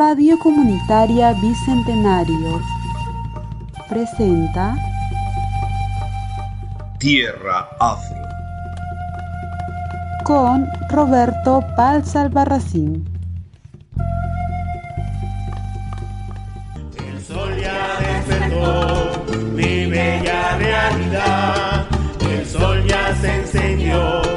Radio Comunitaria Bicentenario presenta Tierra Afro con Roberto Paz Albarracín. El sol ya despertó mi bella realidad. El sol ya se encendió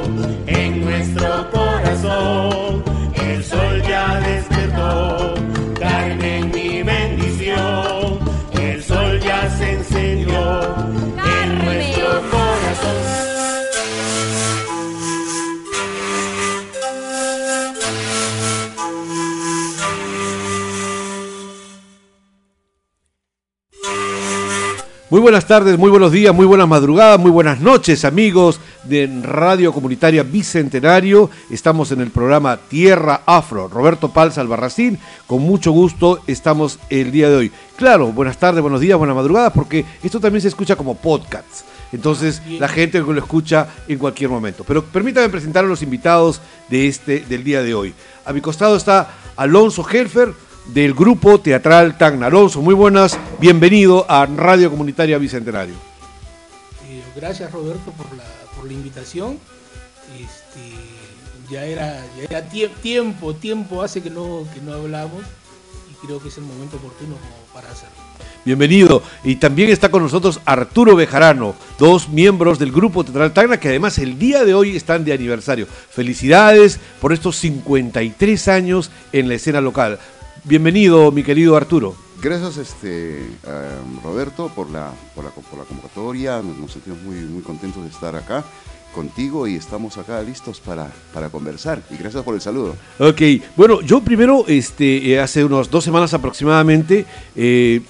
buenas tardes, muy buenos días, muy buenas madrugadas, muy buenas noches amigos de Radio Comunitaria Bicentenario. Estamos en el programa Tierra Afro. Roberto Palza Albarracín, con mucho gusto estamos el día de hoy. Claro, buenas tardes, buenos días, buenas madrugadas, porque esto también se escucha como podcast. Entonces la gente lo escucha en cualquier momento. Pero permítame presentar a los invitados de este, del día de hoy. A mi costado está Alonso Helfer, del grupo teatral Tacna. Alonso, muy buenas, bienvenido a Radio Comunitaria Bicentenario. Eh, gracias Roberto por la, por la invitación. Este, ya era, ya era tie- tiempo, tiempo hace que no, que no hablamos y creo que es el momento oportuno para hacerlo. Bienvenido. Y también está con nosotros Arturo Bejarano, dos miembros del grupo teatral Tacna que además el día de hoy están de aniversario. Felicidades por estos 53 años en la escena local. Bienvenido, mi querido Arturo. Gracias, este, eh, Roberto, por la, por la, por la convocatoria. Nos, sentimos muy, muy contentos de estar acá contigo y estamos acá listos para, para conversar. Y gracias por el saludo. Ok, bueno, yo primero, este, eh, hace unas dos semanas aproximadamente, eh,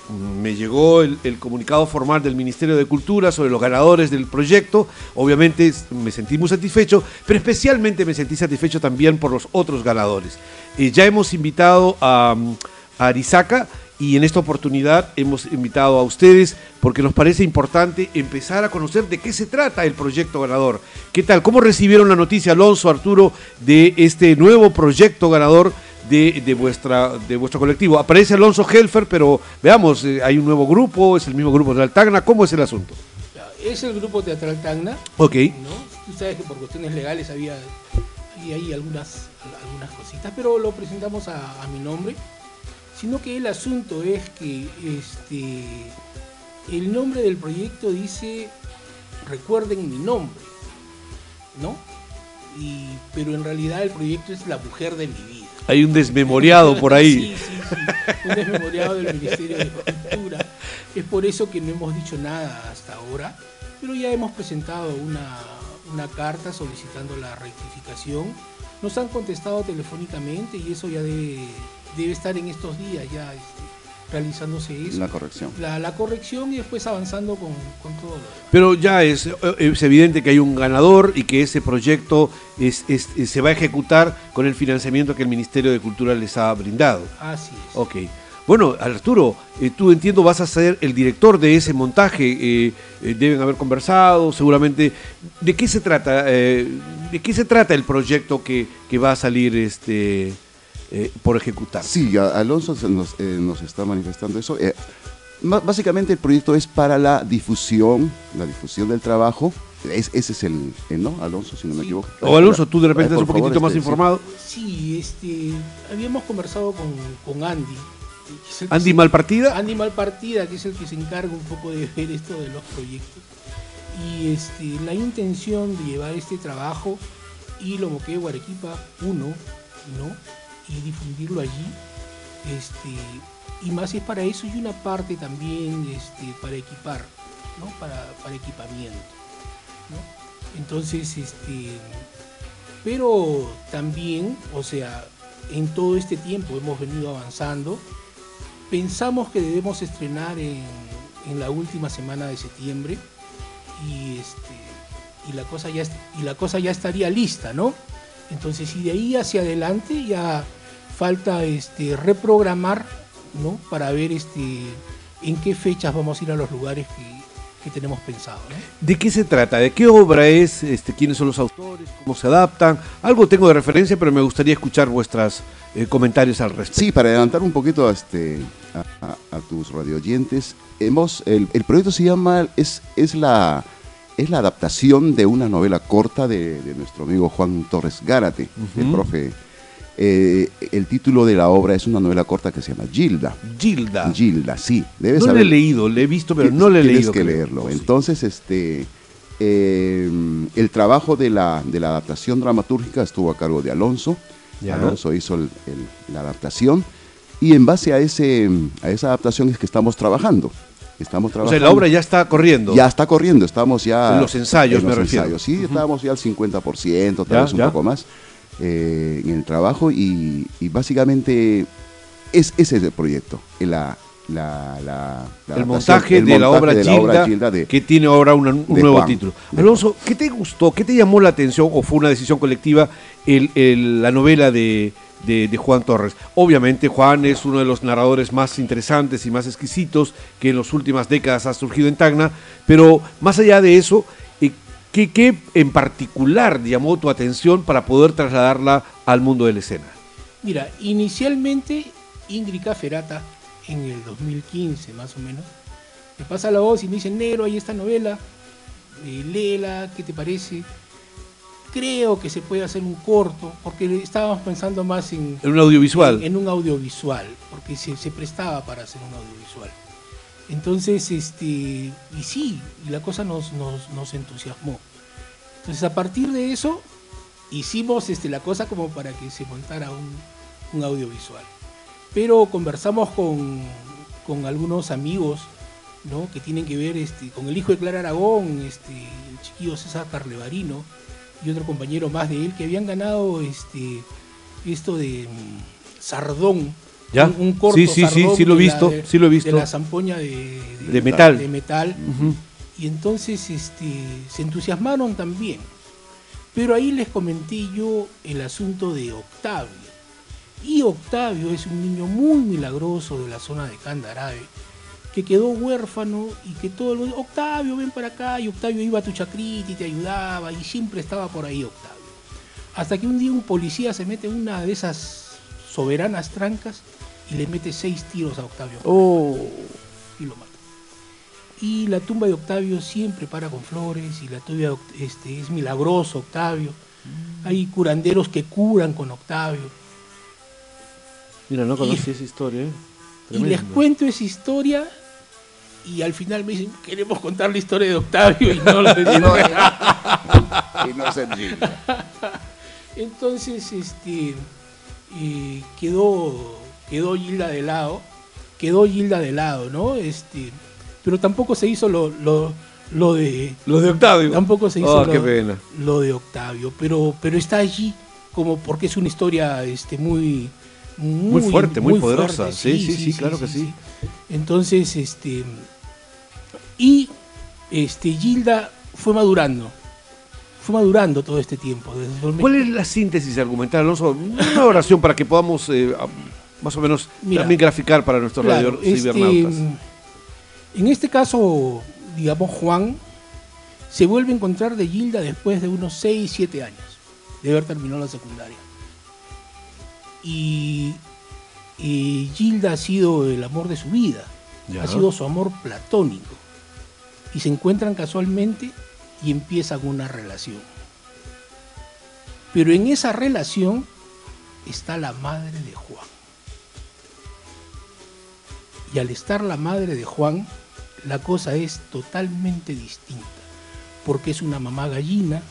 me llegó el, comunicado formal del Ministerio de Cultura sobre los ganadores del proyecto. Obviamente me sentí muy satisfecho, pero especialmente me sentí satisfecho también por los otros ganadores. Eh, ya hemos invitado a, a Arizaca y en esta oportunidad hemos invitado a ustedes porque nos parece importante empezar a conocer de qué se trata el proyecto ganador. ¿Qué tal? ¿Cómo recibieron la noticia, Alonso, Arturo, de este nuevo proyecto ganador de, de vuestra, de vuestro colectivo? Aparece Alonso Helfer, pero veamos, eh, hay un nuevo grupo, es el mismo grupo de Altagna, ¿cómo es el asunto? Es el grupo teatral Tacna, Ok, ¿no? Tú sabes que por cuestiones legales había, había ahí algunas, algunas cositas, pero lo presentamos a, a mi nombre. Sino que el asunto es que este, el nombre del proyecto dice recuerden mi nombre, ¿no? Y, pero en realidad el proyecto es la mujer de mi vida. hay un desmemoriado por ahí. Sí, sí, sí. Un desmemoriado del Ministerio de Cultura. Es por eso que no hemos dicho nada hasta ahora, pero ya hemos presentado una, una carta solicitando la rectificación. Nos han contestado telefónicamente y eso ya debe, debe estar en estos días ya este, realizándose eso. La corrección. La, la corrección y después avanzando con, con todo lo. Pero ya es, es evidente que hay un ganador y que ese proyecto es, es- es- se va a ejecutar con el financiamiento que el Ministerio de Cultura les ha brindado. Así es. Ok. Bueno, Arturo, eh, tú entiendo vas a ser el director de ese montaje. eh, eh, deben haber conversado, seguramente. ¿De qué se trata? eh, ¿De qué se trata el proyecto que, que va a salir este eh, por ejecutar? Sí, Alonso nos, eh, nos está manifestando eso. Eh, básicamente el proyecto es para la difusión, la difusión del trabajo. Es- ese es el, el, ¿no? Alonso, si no me Sí. equivoco. O Alonso, tú de repente Eh, estás un favor, poquitito más este, informado. Sí, este, habíamos conversado con, con Andy. Andy se- Malpartida. Andy Malpartida, que es el que se encarga un poco de ver esto de los proyectos. Y este, la intención de llevar este trabajo y lo moqué Arequipa 1, ¿no? Y difundirlo allí. Este, y más es para eso y una parte también este, para equipar, ¿no? Para, para equipamiento. ¿no? Entonces, este, pero también, o sea, en todo este tiempo hemos venido avanzando. Pensamos que debemos estrenar en, en la última semana de septiembre y, este, y, la cosa ya, y la cosa ya estaría lista, ¿no? Entonces, y de ahí hacia adelante ya falta este, reprogramar, ¿no? Para ver este, en qué fechas vamos a ir a los lugares que, que tenemos pensado. ¿no? ¿De qué se trata? ¿De qué obra es? Este, ¿Quiénes son los autores? ¿Cómo se adaptan? Algo tengo de referencia, pero me gustaría escuchar vuestros comentarios al respecto. Sí, para adelantar un poquito a, este, a, a- a tus radioyentes, hemos, el, el proyecto se llama, es, es, la, es la adaptación de una novela corta de, de nuestro amigo Juan Torres Gárate, el profe. Eh, el título de la obra es una novela corta que se llama Gilda. Gilda. Gilda, sí. Debes no le he leído, le he visto, pero no le he Tienes leído. que creo. leerlo. Entonces, este, eh, el trabajo de la, de la adaptación dramatúrgica estuvo a cargo de Alonso. Ya. Alonso hizo el- el- la adaptación y en base a, ese, a esa adaptación es que estamos trabajando. Estamos O trabajando. sea, la obra ya está corriendo. Ya está corriendo, estamos ya... En los ensayos, en los me refiero. ensayos, Sí, estábamos ya al 50%, tal Ya, vez un ya. poco más eh, en el trabajo y, y básicamente es, ese es el proyecto, eh, la, la, la- la el montaje el de la montaje obra de la Gilda, obra Gilda de- que tiene ahora una- un nuevo Juan. título. Alonso, ¿qué te gustó? ¿Qué te llamó la atención o fue una decisión colectiva el- el- la novela de, de- Juan Torres? Obviamente Juan es uno de los narradores más interesantes y más exquisitos que en las últimas décadas ha surgido en Tacna, pero más allá de eso, eh, ¿qué, qué en particular llamó tu atención para poder trasladarla al mundo de la escena? Mira, inicialmente Ingrid Caferata, en el 2015 más o menos, me pasa la voz y me dice, negro, hay esta novela, eh, léela, ¿qué te parece? Creo que se puede hacer un corto, porque estábamos pensando más en, En un audiovisual. en, en un audiovisual, porque se, se prestaba para hacer un audiovisual. Entonces, este, y sí, y la cosa nos, nos, nos entusiasmó. Entonces, a partir de eso, hicimos este, la cosa como para que se montara un, un audiovisual. Pero conversamos con, con algunos amigos ¿no? que tienen que ver este, con el hijo de Clara Aragón, este, el chiquillo César Carlevarino y otro compañero más de él que habían ganado este, esto de mm, Sardón. ¿Ya? Un, un corto Sí, sí, sí, sí lo he de la- visto, de- sí lo he visto. De la zampoña de, De metal. de metal. Y entonces este, se entusiasmaron también. Pero ahí les comenté yo el asunto de Octavio. Y Octavio es un niño muy milagroso de la zona de Candarave, que quedó huérfano y que todo lo Octavio, ven para acá, y Octavio iba a tu chacrita y te ayudaba, y siempre estaba por ahí Octavio. Hasta que un día un policía se mete en una de esas soberanas trancas y le mete seis tiros a Octavio y lo mata. Y la tumba de Octavio siempre para con flores y la tumba este, es milagroso Octavio. Hay curanderos que curan con Octavio. Mira, no conocí esa historia. ¿eh? Y les cuento esa historia y al final me dicen, queremos contar la historia de Octavio y no la de Y no, y no Gilda. Entonces, este, eh, quedó, quedó Gilda de lado, quedó Gilda de lado, ¿no? Este, pero tampoco se hizo lo, lo, lo de, Los de Octavio. tampoco se hizo Oh, lo, pena. lo de Octavio, pero, pero está allí como porque es una historia, este, muy, Muy fuerte, muy poderosa. fuerte. Sí, sí, sí, claro que sí. Entonces, este, y este, Gilda fue madurando, fue madurando todo este tiempo. desde el 2000. ¿Cuál es la síntesis argumental, Alonso? Una oración para que podamos eh, más o menos Mira, también graficar para nuestros Claro, radio este, cibernautas. en este caso, digamos, Juan se vuelve a encontrar de Gilda después de unos 6, 7 años de haber terminado la secundaria. Y, y Gilda ha sido el amor de su vida, Ya. ha sido su amor platónico. Y se encuentran casualmente y empiezan una relación. Pero en esa relación está la madre de Juan. Y al estar la madre de Juan, la cosa es totalmente distinta. Porque es una mamá gallina,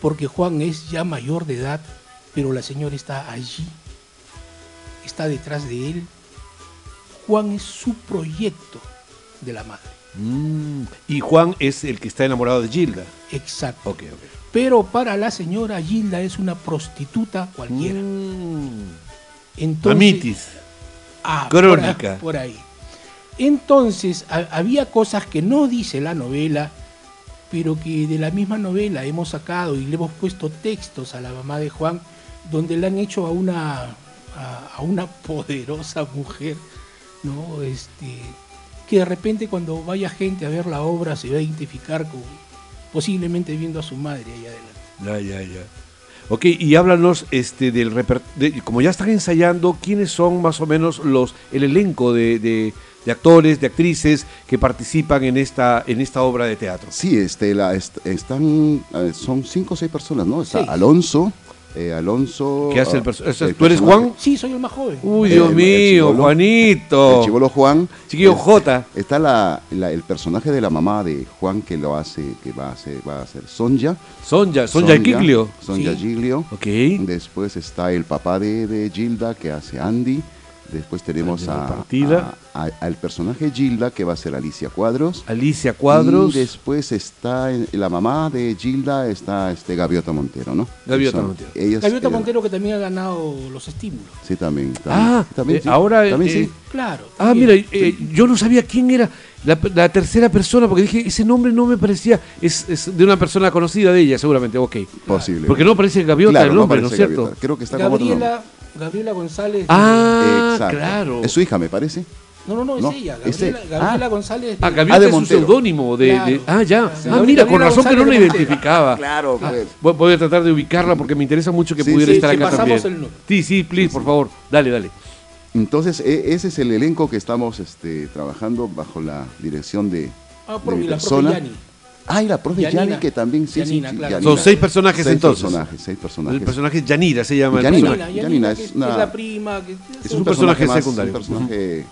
porque Juan es ya mayor de edad, pero la señora está allí, está detrás de él. Juan es su proyecto de la madre. Mm, Y Juan es el que está enamorado de Gilda. Exacto. Pero para la señora Gilda es una prostituta cualquiera. Mm. Entonces, Mamitis. Ah, Crónica. Por ahí. por ahí. Entonces, ha- había cosas que no dice la novela, pero que de la misma novela hemos sacado y le hemos puesto textos a la mamá de Juan, donde le han hecho a una, a, a una poderosa mujer, ¿no? Este, que de repente cuando vaya gente a ver la obra se va a identificar con posiblemente viendo a su madre ahí adelante. Ya, ya, ya. Ok, y háblanos este, del reper- de- como ya están ensayando, ¿quiénes son más o menos los el elenco de, de- de actores, de actrices que participan en esta, en esta obra de teatro? Sí, este, la, est- están, eh, son cinco o seis personas, ¿no? Está. Alonso, eh, Alonso... ¿Qué hace el perso- ese- el ¿Tú eres personaje- Juan? Sí, soy el más joven. Uy, Eh, Dios el mío, chibolo. Juanito. El chivolo Juan. Chiquillo Es- J. Está la, la- el personaje de la mamá de Juan que lo hace, que va a hacer, va a ser Sonja. Sonja, Sonja Giglio. Sonja Sí. Giglio. Ok. Después está el papá de, de Gilda que hace Andy. Después tenemos a, a- a- al personaje Gilda que va a ser Alicia Cuadros. Alicia Cuadros. Y después está la mamá de Gilda, está este Gaviota Montero, ¿no? Gaviota Son- Montero. Gaviota eh, Montero que también ha ganado los estímulos. Sí, también. también Ah, también, eh, sí, ahora, También eh, sí. Claro. Ah, mira, eh, yo no sabía quién era la, la tercera persona, porque dije, ese nombre no me parecía, es, es de una persona conocida de ella, seguramente, ok. Posible. Porque no parece Gaviota Claro, el nombre, ¿no es aparece cierto? Creo que está como otro. Gabriela, Gabriela González. Ah, Exacto. claro. Es su hija, me parece. No, no, no, es No, ella. es Gabriela, él. Gabriela Ah. González. Ah, de- Gaviota Ah, de es un seudónimo de, de- Claro. Ah, ya. Ah, Gabriela mira, con razón que no la de identificaba. Claro, Ah, pues. voy, voy a tratar de ubicarla porque me interesa mucho que Sí, pudiera sí, estar acá pasamos también. el. Sí, sí, please, por favor. Dale, dale. Entonces, e- ese es el elenco que estamos este, trabajando bajo la dirección de, Ah, por de mi, profe persona. Yani. Ah, y la profe Yanina. Yani, que también sí, Yanina, sí, sí, claro. Yanina. Son seis personajes Seis entonces. personajes, seis personajes. El personaje Yanira se llama. Yanina. es es, una- la prima. Que, Es un personaje más, secundario. Un personaje, sí.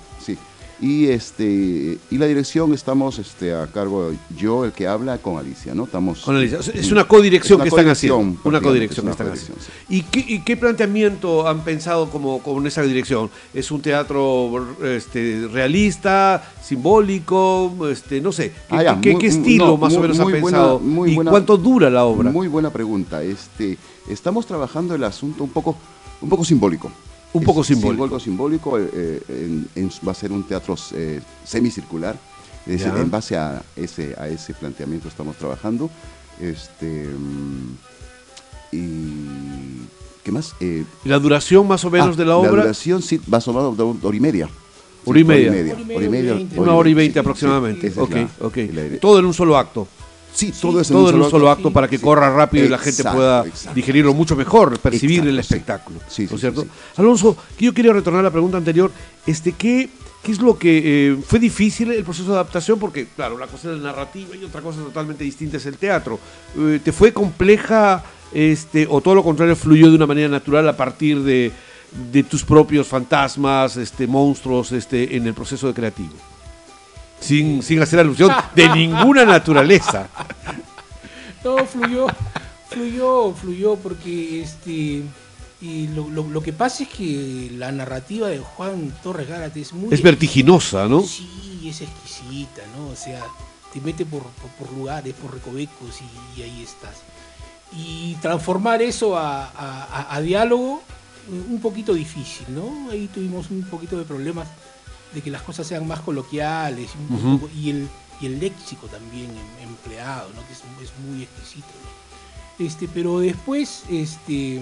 Y este y la dirección estamos este a cargo yo el que habla con Alicia, ¿no? Estamos Con Alicia. Es una codirección Es que están haciendo. Una codirección que es están haciendo. ¿Y qué, y qué planteamiento han pensado como con esa dirección? ¿Es un teatro este, realista, simbólico? Este, no sé. ¿Qué, Ah, ya, qué- muy- qué muy- estilo no, más o menos han muy buena- pensado? ¿Y buena- cuánto dura la obra? Muy buena pregunta. Este, estamos trabajando el asunto un poco, un poco simbólico. Un poco Es simbólico. simbólico, eh, eh, en- en- va a ser un teatro eh, semicircular. Es decir, en base a ese, a ese planteamiento estamos trabajando. Este, mm, y ¿qué más? Eh, ¿La duración más o menos ah, de la obra? duración sí, va a ser una hora y media. Hora y media. Hora y media. Hora y media, veinte. Una hora y veinte sí, aproximadamente. sí, es ok, la- ok. la- Todo en un solo acto. Sí, todo es en Todo un solo acto para que corra rápido y la gente pueda exacto. digerirlo mucho mejor, percibir Exacto, el espectáculo. Sí, ¿no sí, es cierto? Alonso, yo quería retornar a la pregunta anterior. Este, ¿qué, qué es lo que eh, fue difícil el proceso de adaptación? Porque, claro, una cosa es la narrativa y otra cosa totalmente distinta es el teatro. Eh, ¿Te fue compleja este, o todo lo contrario fluyó de una manera natural a partir de, de tus propios fantasmas, este, monstruos este, en el proceso de creativo? Sin, sin hacer alusión de ninguna naturaleza. No, fluyó, fluyó, fluyó porque este y lo, lo- lo que pasa es que la narrativa de Juan Torres Gárate es muy Es vertiginosa, ¿no? Sí, es exquisita, ¿no? O sea, te mete por, por- por lugares, por recovecos y, y ahí estás. Y transformar eso a, a- a- a diálogo, eh, un poquito difícil, ¿no? Ahí tuvimos un poquito de problemas de que las cosas sean más coloquiales y, poco- el, y el léxico también em- empleado, ¿no? Que es, es muy exquisito, ¿no? Este, pero después, este,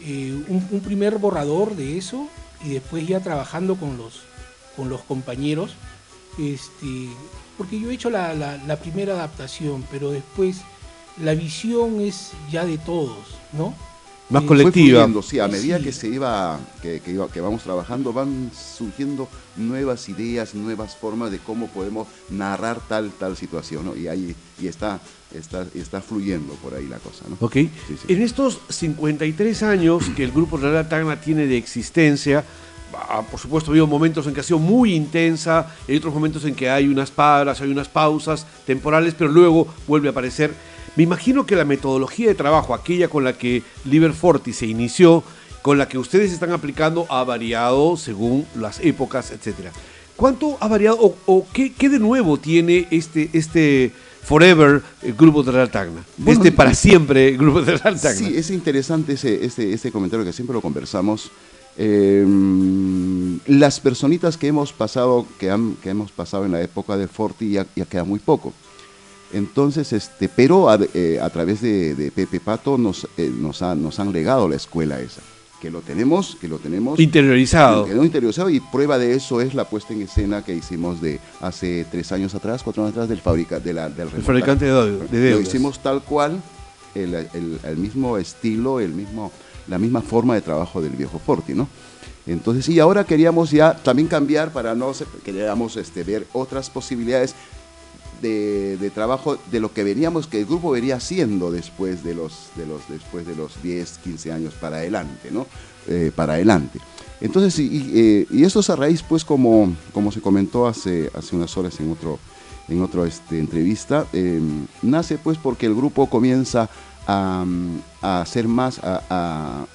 eh, un, un primer borrador de eso y después ya trabajando con los, con los compañeros, este, porque yo he hecho la, la- la primera adaptación, pero después la visión es ya de todos, ¿no? Más Fue colectiva. sí, a medida Sí. que se iba que, que iba- que vamos trabajando, van surgiendo nuevas ideas, nuevas formas de cómo podemos narrar tal tal situación, ¿no? Y ahí y está está está fluyendo por ahí la cosa, ¿no? Ok. Sí, sí. En estos 53 años que el grupo Real Tacna tiene de existencia, ah, por supuesto, ha habido momentos en que ha sido muy intensa, hay otros momentos en que hay unas paras, hay unas pausas temporales, pero luego vuelve a aparecer. Me imagino que la metodología de trabajo, aquella con la que Liber Forti se inició, con la que ustedes están aplicando, ha variado según las épocas, etcétera. ¿Cuánto ha variado o, o qué, qué de nuevo tiene este, este Forever el grupo de Real Tacna? Bueno, este para siempre el grupo de Real Tacna. Sí, es interesante ese, ese comentario que siempre lo conversamos. Eh, las personitas que hemos pasado, que, han, que hemos pasado en la época de Forti ya, ya queda muy poco. Entonces, este, pero a, eh, a través de, de Pepe Pato nos, eh, nos, ha- nos han legado la escuela esa, que lo tenemos, que lo tenemos interiorizado. Quedó interiorizado y prueba de eso es la puesta en escena que hicimos de hace tres años atrás, cuatro años atrás del, fabrica, de la, del El fabricante de, de Lo hicimos tal cual, el, el- el mismo estilo, el mismo, la misma forma de trabajo del viejo Forti, ¿no? Entonces, y ahora queríamos ya también cambiar para no queríamos este, ver otras posibilidades de, trabajo de lo que veníamos, que el grupo vería haciendo después de los, de los, después de los 10, 15 años para adelante, ¿no? Eh, para adelante. Entonces, y, eh, esto es a raíz, pues, como, como se comentó hace, hace unas horas en en otra este, entrevista, eh, nace pues porque el grupo comienza a, a hacer más, a, a-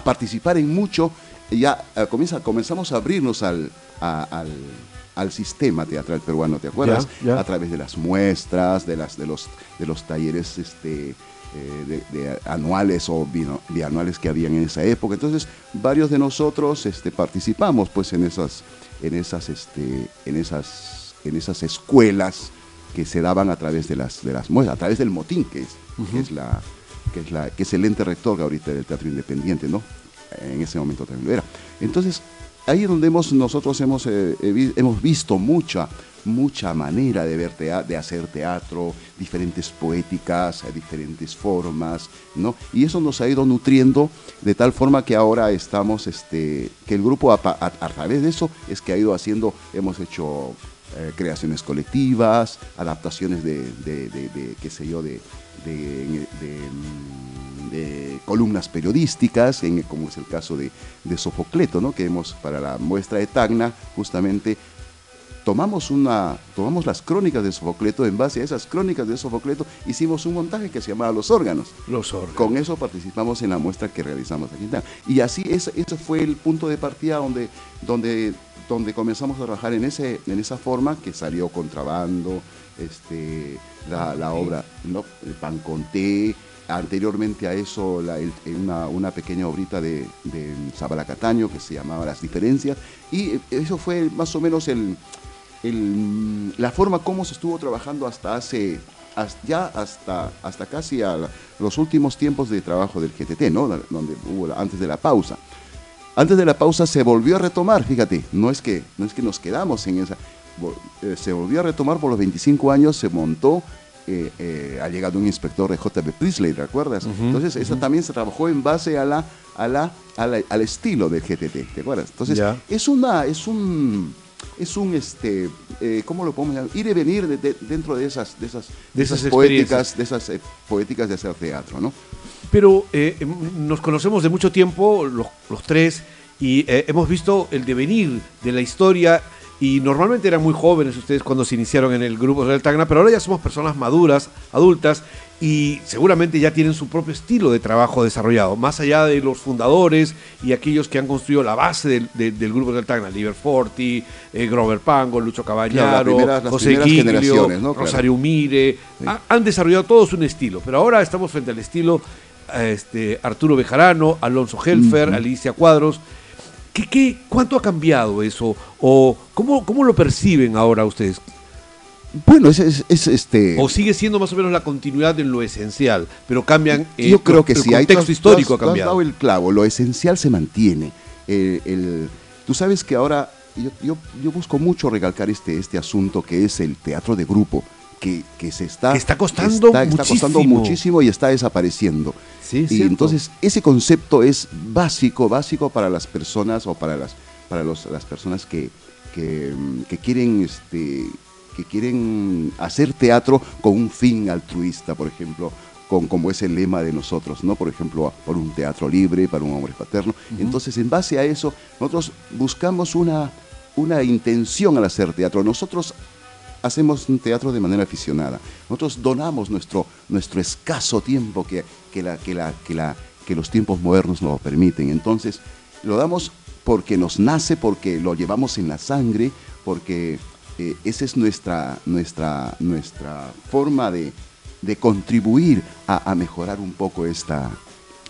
participar en mucho, ya eh, comienza, comenzamos a abrirnos al, al sistema teatral peruano, ¿te acuerdas? Ya, ya. A través de las muestras, de, las, de, los, de los talleres este, eh, de, de anuales o bianuales que habían en esa época. Entonces, varios de nosotros este, participamos pues en esas, en esas, este, en esas, en esas escuelas que se daban a través de las, de las muestras, a través del motín, que es, que es la, que es la, que es el ente rector ahorita del teatro independiente, ¿no? En ese momento también lo era. Entonces, ahí es donde hemos, nosotros hemos, eh, eh, hemos visto mucha, mucha manera de, ver tea- de hacer teatro, diferentes poéticas, eh, diferentes formas, ¿no? Y eso nos ha ido nutriendo de tal forma que ahora estamos, este, que el grupo a, través de eso es que ha ido haciendo, hemos hecho creaciones colectivas, adaptaciones de, qué sé yo, de, de- de, de columnas periodísticas, en- como es el caso de, de Sofocleto, ¿no? que hemos para la muestra de Tacna, justamente tomamos, una, tomamos las crónicas de Sofocleto, en base a esas crónicas de Sofocleto hicimos un montaje que se llamaba Los órganos. Los órganos. Con eso participamos en la muestra que realizamos aquí en Tacna. Y así, ese, ese fue el punto de partida donde, donde, donde comenzamos a trabajar en, ese, en esa forma que salió Contrabando, este, la, la obra ¿no? El Pan con Té, anteriormente a eso el- una, pequeña obrita de, de Zabala Cataño que se llamaba Las Diferencias, y eh, eso fue más o menos la forma como se estuvo trabajando hasta hace, ya hasta, hasta casi a los últimos tiempos de trabajo del GTT, ¿no? Donde antes de la pausa. Antes de la pausa se volvió a retomar, fíjate, no es que, no es que nos quedamos en esa, eh, se volvió a retomar por los 25 años, se montó, eh, eh, ha llegado un inspector de JB Priestley, ¿te acuerdas? Entonces, eso también se trabajó en base a la, a la, a la- al estilo del GTT, ¿te acuerdas? Entonces, es una, es un, es un, este, eh, ¿cómo lo podemos llamar? Ir y venir de- de- dentro de esas, de esas, De esas poéticas, de esas eh, poéticas de hacer teatro, ¿no? Pero eh, em, nos conocemos de mucho tiempo, los, los tres, y hemos visto el devenir de la historia. Y normalmente eran muy jóvenes ustedes cuando se iniciaron en el grupo del Tacna, pero ahora ya somos personas maduras, adultas, y seguramente ya tienen su propio estilo de trabajo desarrollado, más allá de los fundadores y aquellos que han construido la base del, de- del grupo del Tacna, Liber Forti, eh, Grover Pango, Lucho Claro, las las José. Claro. Rosario Mire, ha- han desarrollado todos un estilo, pero ahora estamos frente al estilo este, Arturo Bejarano, Alonso Helfer, Alicia Cuadros. ¿Qué, qué, cuánto ha cambiado eso? ¿O cómo, cómo lo perciben ahora ustedes? Bueno, es, es- es, este... ¿O sigue siendo más o menos la continuidad en lo esencial, pero cambian eh, Yo creo que el sí. hay contexto has- histórico tú ha has- tú has cambiado? dado el clavo, lo esencial se mantiene. Eh, el- tú sabes que ahora yo, yo- yo busco mucho recalcar este, este asunto que es el teatro de grupo, que, que se está... Está costando está, está costando muchísimo. muchísimo y está desapareciendo. Sí, y cierto. entonces ese concepto es básico, básico para las personas o para las, para los- las personas que, que, mm, que quieren este, que quieren hacer teatro con un fin altruista, por ejemplo, con, como es el lema de nosotros, ¿no? Por ejemplo, por un teatro libre, para un hombre paterno. Entonces, en base a eso, nosotros buscamos una, una intención al hacer teatro. Nosotros hacemos un teatro de manera aficionada. Nosotros donamos nuestro, nuestro escaso tiempo que, que, la, que, la, que, la, que los tiempos modernos nos lo permiten. Entonces, lo damos porque nos nace, porque lo llevamos en la sangre, porque eh, esa es nuestra, nuestra, nuestra forma de, de contribuir a, a mejorar un poco esta,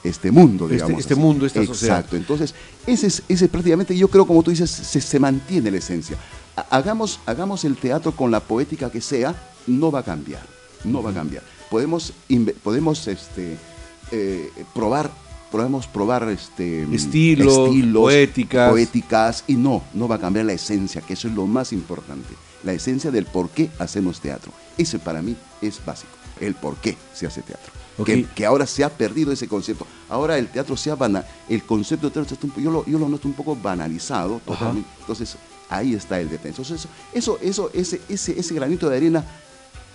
este mundo, Este- digamos. este así. mundo, esta sociedad. Exacto. Entonces, ese es, ese prácticamente, yo creo, como tú dices, se, se mantiene la esencia. Ha- Hagamos, hagamos el teatro con la poética que sea, no va a cambiar. No va a cambiar. Podemos, podemos este, eh, probar podemos probar este, Estilos, poéticas. poéticas, y no, no va a cambiar la esencia, que eso es lo más importante, la esencia del por qué hacemos teatro. Ese para mí es básico, el por qué se hace teatro. Que, que ahora se ha perdido ese concepto. Ahora el teatro se ha banal, el concepto de teatro yo lo, yo lo noto un poco banalizado totalmente. Entonces ahí está el detalle. Entonces eso, eso, ese, ese, ese granito de arena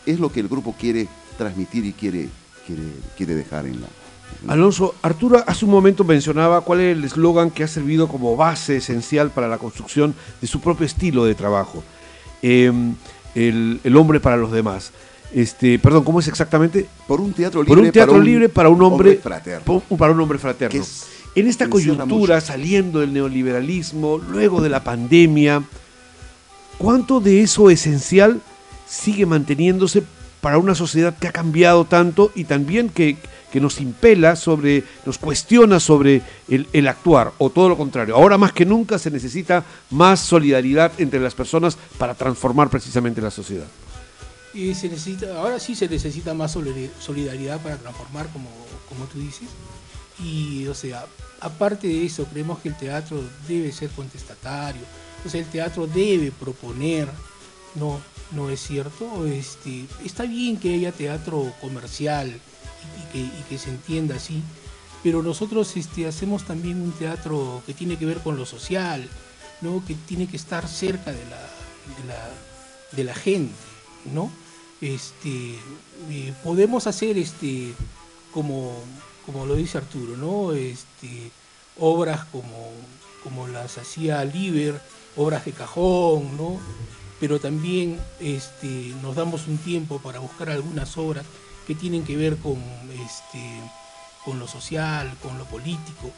es lo que el grupo quiere transmitir y quiere, quiere, quiere dejar en la. Alonso, Arturo hace un momento mencionaba cuál es el eslogan que ha servido como base esencial para la construcción de su propio estilo de trabajo. Eh, el, el hombre para los demás. Este, perdón, ¿cómo es exactamente? Por un teatro libre, Por un teatro libre para un hombre, fraterno. para un hombre fraterno. Que es- en esta coyuntura, mucho. saliendo del neoliberalismo, luego de la pandemia, ¿cuánto de eso esencial sigue manteniéndose para una sociedad que ha cambiado tanto y también que, que nos impela sobre, nos cuestiona sobre el, el actuar, o todo lo contrario? Ahora más que nunca se necesita más solidaridad entre las personas para transformar precisamente la sociedad. Y se necesita, ahora sí se necesita más solidari- solidaridad para transformar, como, como tú dices. Y, o sea, aparte de eso, creemos que el teatro debe ser contestatario. O sea, el teatro debe proponer, no, no es cierto. Este, está bien que haya teatro comercial y, que, se entienda así, pero nosotros este, hacemos también un teatro que tiene que ver con lo social, ¿no? que tiene que estar cerca de la, de la, de la gente, ¿no? Este, eh, podemos hacer este, como, como lo dice Arturo, ¿no? Este, obras como, como las hacía Liber, obras de cajón, ¿no? Pero también este, nos damos un tiempo para buscar algunas obras que tienen que ver con, este, con lo social, con lo político.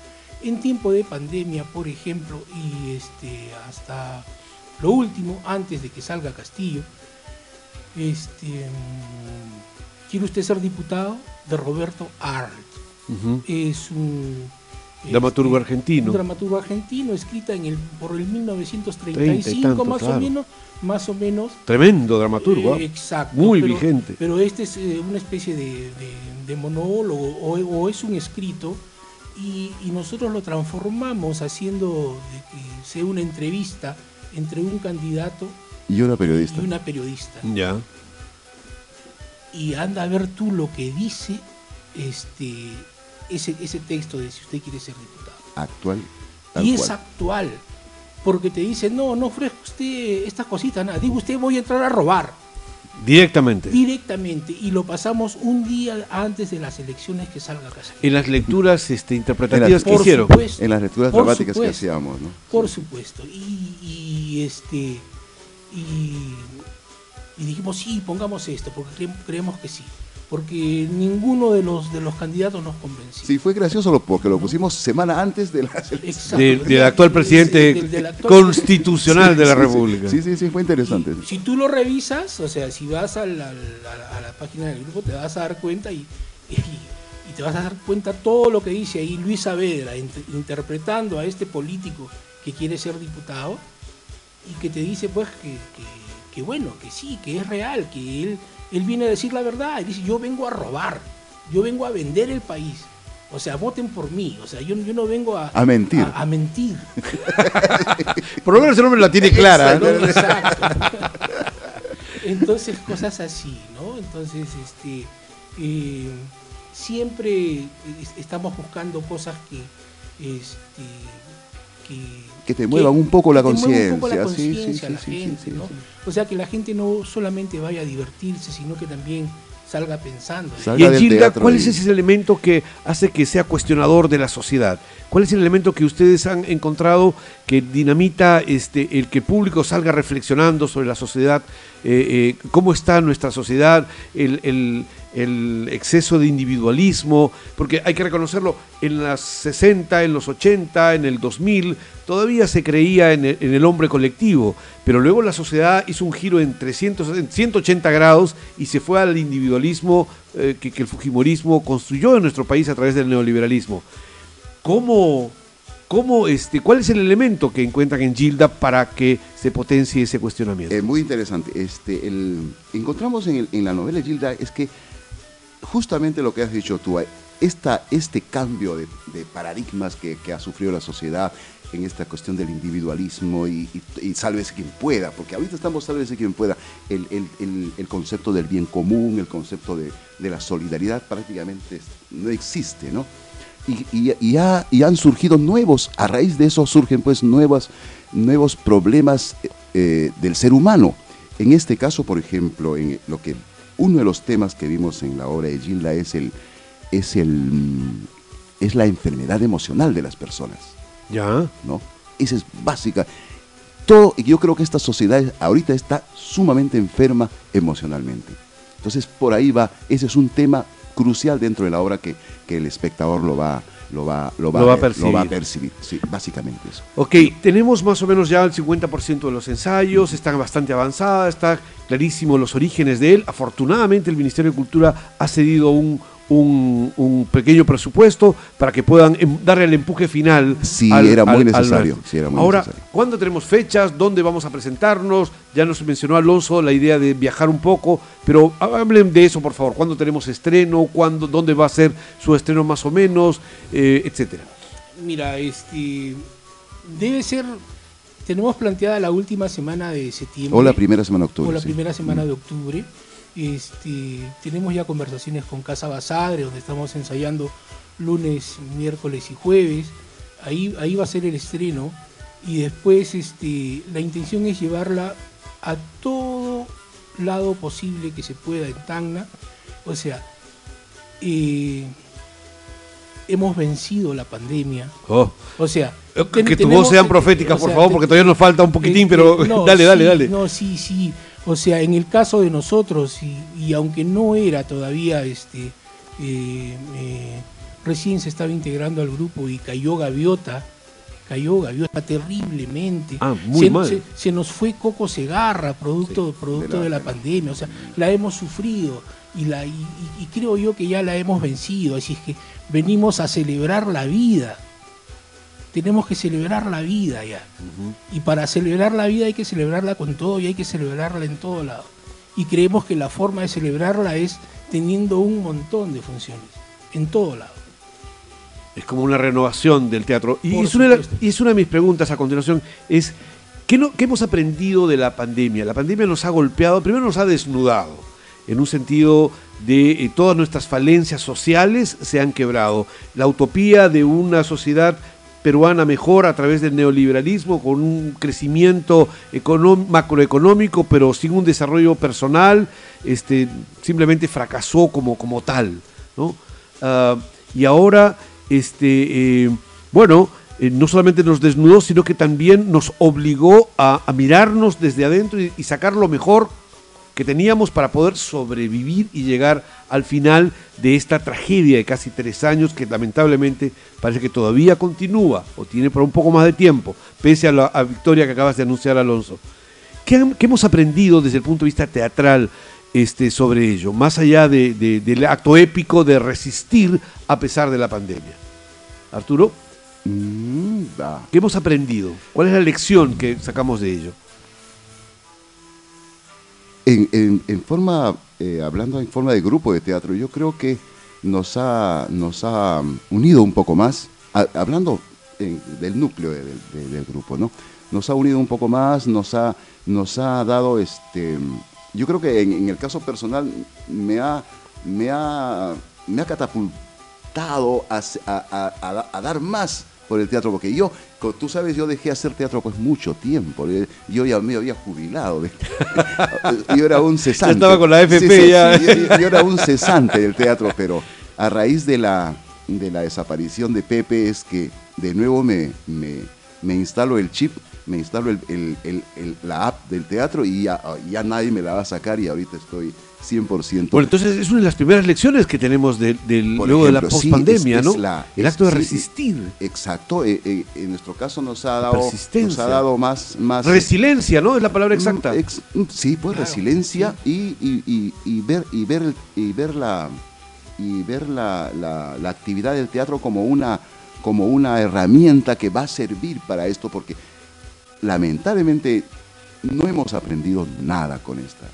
En tiempo de pandemia, por ejemplo, y este, hasta lo último, antes de que salga Castillo, este, ¿quiere usted ser diputado? De Roberto Arlt. Es un Dramaturgo este, argentino. Un dramaturgo argentino, escrita en el, por el Treinta y 1935 tanto, más claro. o menos, más o menos. Tremendo dramaturgo. ¿ah? Eh, exacto. Muy pero- vigente. Pero este es eh, una especie de, de- de monólogo o, o es un escrito y, y nosotros lo transformamos haciendo de que sea una entrevista entre un candidato Y era periodista. y una periodista. Ya. Y anda a ver tú lo que dice este ese, ese texto de si usted quiere ser diputado. Actual. Y es cual. actual, porque te dice, no, no ofrezca usted estas cositas, nada. Digo, usted voy a entrar a robar Directamente. directamente y lo pasamos un día antes de las elecciones que salga Castillo. En las lecturas este, interpretativas que Por hicieron. supuesto, En las lecturas dramáticas que hacíamos, ¿no? Por supuesto. Y, y, este y, y dijimos sí, pongamos esto, porque cre- creemos que sí. Porque ninguno de los de los candidatos nos convenció. Sí, fue gracioso lo- porque lo pusimos semana antes de. Exacto. de- del actual presidente Del- del actual constitucional de la Sí, República. Sí, sí, sí, fue interesante. Y si tú lo revisas, o sea, si vas a, la, a la página del grupo, te vas a dar cuenta y, y, y te vas a dar cuenta todo lo que dice ahí Luis Saavedra, int- interpretando a este político que quiere ser diputado y que te dice, pues, que, que- que bueno, que sí, que es real, que él, él viene a decir la verdad. Y dice, yo vengo a robar, yo vengo a vender el país. O sea, voten por mí. O sea, yo, yo no vengo a, A mentir. A, a mentir. Por lo menos el hombre la tiene clara. ¿no? Exacto. Entonces, cosas así, ¿no? Entonces, este, eh, siempre es- estamos buscando cosas que, este, que, Que te muevan un poco la que te muevan un poco la conciencia, sí, sí, sí, la sí, sí, gente, sí, ¿no? sí. O sea, que la gente no solamente vaya a divertirse, sino que también salga pensando. Salga Y en Gilda, ¿cuál y- es ese elemento que hace que sea cuestionador de la sociedad? ¿Cuál es el elemento que ustedes han encontrado que dinamita este, el que el público salga reflexionando sobre la sociedad? eh, eh, ¿Cómo está nuestra sociedad? El, el- el exceso de individualismo, porque hay que reconocerlo, en las 60, en los 80, en el 2000, todavía se creía en el, en el hombre colectivo, pero luego la sociedad hizo un giro en 300, en 180 grados y se fue al individualismo eh, que, que el Fujimorismo construyó en nuestro país a través del neoliberalismo. ¿Cómo, cómo, este, ¿Cuál es el elemento que encuentran en Gilda para que se potencie ese cuestionamiento? Eh, muy interesante. Este, el, encontramos en, el- en la novela Gilda es que justamente lo que has dicho tú, hay, esta, este cambio de, paradigmas que, ha sufrido la sociedad en esta cuestión del individualismo y, y, sálvese quien pueda, porque ahorita estamos sálvese quien pueda, el, el, el, concepto del bien común, el concepto de, de la solidaridad prácticamente no existe, ¿no? Y, y, y, ha- y han surgido nuevos, a raíz de eso surgen pues nuevos problemas eh, del ser humano. En este caso, por ejemplo, en lo que uno de los temas que vimos en la obra de Gilda es el es el mm, es la enfermedad emocional de las personas. Ya. ¿no? Esa es básica. Todo, y yo creo que esta sociedad ahorita está sumamente enferma emocionalmente. Entonces, por ahí va, ese es un tema crucial dentro de la obra que, que el espectador lo va, lo va, lo va, Lo va a ver, lo va a percibir. percibir. Sí, básicamente eso. Ok, tenemos más o menos ya el 50% de los ensayos, están bastante avanzada, está clarísimo los orígenes de él. Afortunadamente el Ministerio de Cultura ha cedido un, un- un pequeño presupuesto para que puedan em- darle el empuje final. Sí, era muy necesario, nuestro. sí, era muy Ahora, necesario. ¿cuándo tenemos fechas? ¿Dónde vamos a presentarnos? Ya nos mencionó Alonso la idea de viajar un poco, pero hablen de eso, por favor. ¿Cuándo tenemos estreno? ¿Cuándo, ¿Dónde va a ser su estreno más o menos? Eh, etcétera. Mira, este debe ser. Tenemos planteada la última semana de septiembre. O la primera semana de octubre. o la sí. primera semana Mm. de octubre. Este, tenemos ya conversaciones con Casa Basadre, donde estamos ensayando lunes, miércoles y jueves. Ahí, ahí va a ser el estreno. Y después este, la intención es llevarla a todo lado posible que se pueda en Tacna. O sea, eh, hemos vencido la pandemia. Oh. O sea, Eh, ten- que tus voces sean eh, proféticas, o por favor, porque todavía nos falta un poquitín, pero no, dale, dale, dale. No, sí, sí. O sea, en el caso de nosotros, y, y aunque no era todavía, este, eh, eh, recién se estaba integrando al grupo y cayó Gaviota, cayó Gaviota terriblemente. Ah, muy se, mal. se- se nos fue Coco Segarra, producto, Sí, producto de de la- pandemia. O sea, la hemos sufrido y, la, y, y- y creo yo que ya la hemos vencido. Así es que venimos a celebrar la vida. Tenemos que celebrar la vida ya. Y para celebrar la vida hay que celebrarla con todo y hay que celebrarla en todo lado. Y creemos que la forma de celebrarla es teniendo un montón de funciones, en todo lado. Es como una renovación del teatro. Y una, es una de mis preguntas a continuación, es, ¿qué, no- qué hemos aprendido de la pandemia? La pandemia nos ha golpeado, primero nos ha desnudado, en un sentido de eh, todas nuestras falencias sociales se han quebrado. La utopía de una sociedad peruana mejor a través del neoliberalismo, con un crecimiento macroeconómico, pero sin un desarrollo personal, este, simplemente fracasó como, como tal. ¿no? Ah, y ahora, este, eh, bueno, eh, no solamente nos desnudó, sino que también nos obligó a, a mirarnos desde adentro y, y sacar lo mejor que teníamos para poder sobrevivir y llegar al final de esta tragedia de casi tres años que lamentablemente parece que todavía continúa o tiene por un poco más de tiempo, pese a la a victoria que acabas de anunciar, Alonso. ¿Qué, hemos aprendido desde el punto de vista teatral este, sobre ello, más allá de- de- del acto épico de resistir a pesar de la pandemia? Arturo, Mm. ¿qué hemos aprendido? ¿Cuál es la lección que sacamos de ello? En, en- forma, eh, hablando en forma de grupo de teatro, yo creo que nos ha, nos ha mm, unido un poco más, hablando en- del núcleo de- de- del grupo, ¿no? Nos ha unido un poco más, nos ha, nos ha dado, este, yo creo que en, el caso personal me ha, me ha, me ha catapultado a- a- a dar más por el teatro, porque yo, tú sabes, yo dejé hacer teatro pues mucho tiempo, yo ya me había jubilado, yo era un cesante. estaba con la FP ya. yo, yo era un cesante del teatro, pero a raíz de la, de la desaparición de Pepe es que de nuevo me, me, me instalo el chip, me instalo el, el- el- el- la app del teatro y ya, ya nadie me la va a sacar y ahorita estoy 100%. Bueno, entonces es una de las primeras lecciones que tenemos de- luego de la sí, pospandemia, es- ¿no? la- el acto de sí, resistir. Exacto, eh, eh, en nuestro caso nos ha dado, Persistencia. nos ha dado más, más Resiliencia, ¿no? Es la palabra exacta. Mm, ex- mm, sí, pues Claro, resiliencia y, y- y- y ver y ver y ver la y ver la, la- la actividad del teatro como una como una herramienta que va a servir para esto porque lamentablemente no hemos aprendido nada con esta.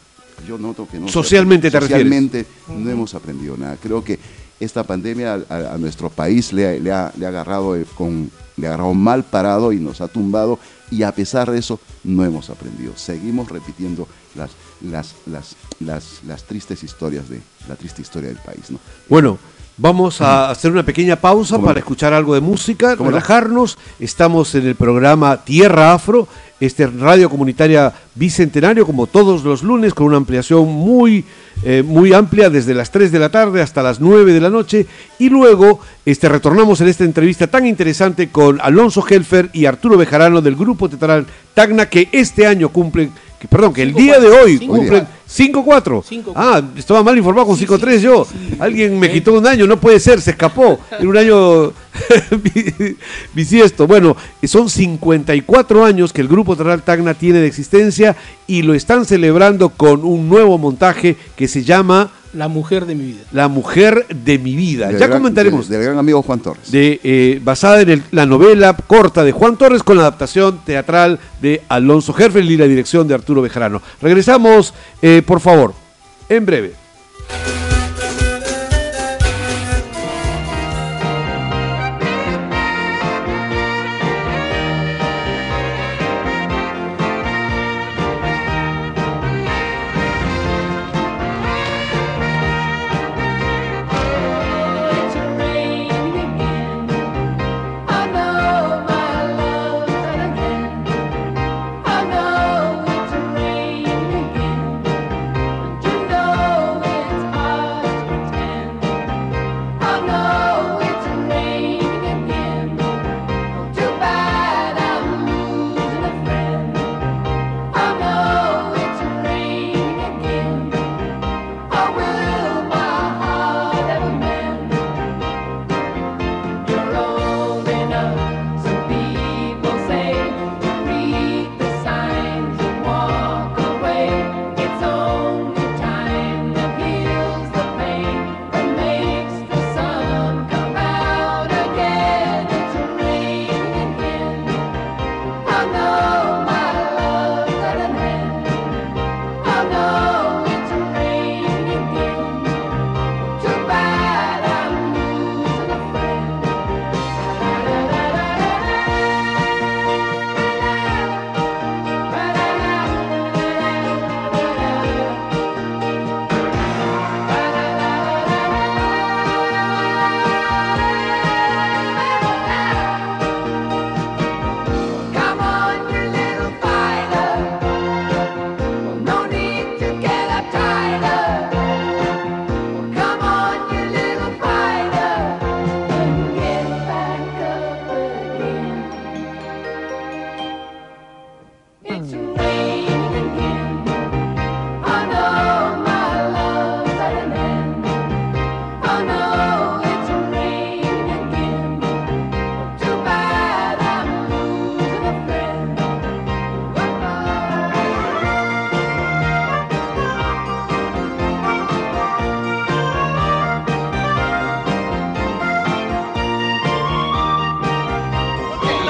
Yo noto que no Socialmente te refieres. socialmente no hemos aprendido nada. Creo que esta pandemia a, a nuestro país le, ha- le ha, le ha agarrado eh, con le ha agarrado mal parado y nos ha tumbado y a pesar de eso no hemos aprendido. Seguimos repitiendo las, las, las, las, las tristes historias de la triste historia del país. ¿no? Bueno, vamos a hacer una pequeña pausa ¿Cómo para no? escuchar algo de música, relajarnos. Estamos en el programa Tierra Afro, este radio comunitaria bicentenario, como todos los lunes, con una ampliación muy, eh, muy amplia, desde las 3 de la tarde hasta las 9 de la noche. Y luego este, retornamos en esta entrevista tan interesante con Alonso Helfer y Arturo Bejarano del grupo teatral Tacna, que este año cumplen, que, perdón, que el día de hoy cinco cumplen cuatro. 5-4. Cinco Ah, estaba mal informado con Sí, 5-3 sí, yo. Alguien me ¿Eh? quitó un año, no puede ser, se escapó. En un año bi- bisiesto. Bueno, son 54 años que el Grupo Teatral Tacna tiene de existencia y lo están celebrando con un nuevo montaje que se llama La mujer de mi vida. La Mujer de mi Vida. Del ya gran- comentaremos. de- del gran amigo Juan Torres. de, eh, basada en el- la novela corta de Juan Torres con la adaptación teatral de Alonso Herfel y la dirección de Arturo Bejarano. Regresamos, eh, por favor, en breve.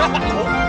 Oh!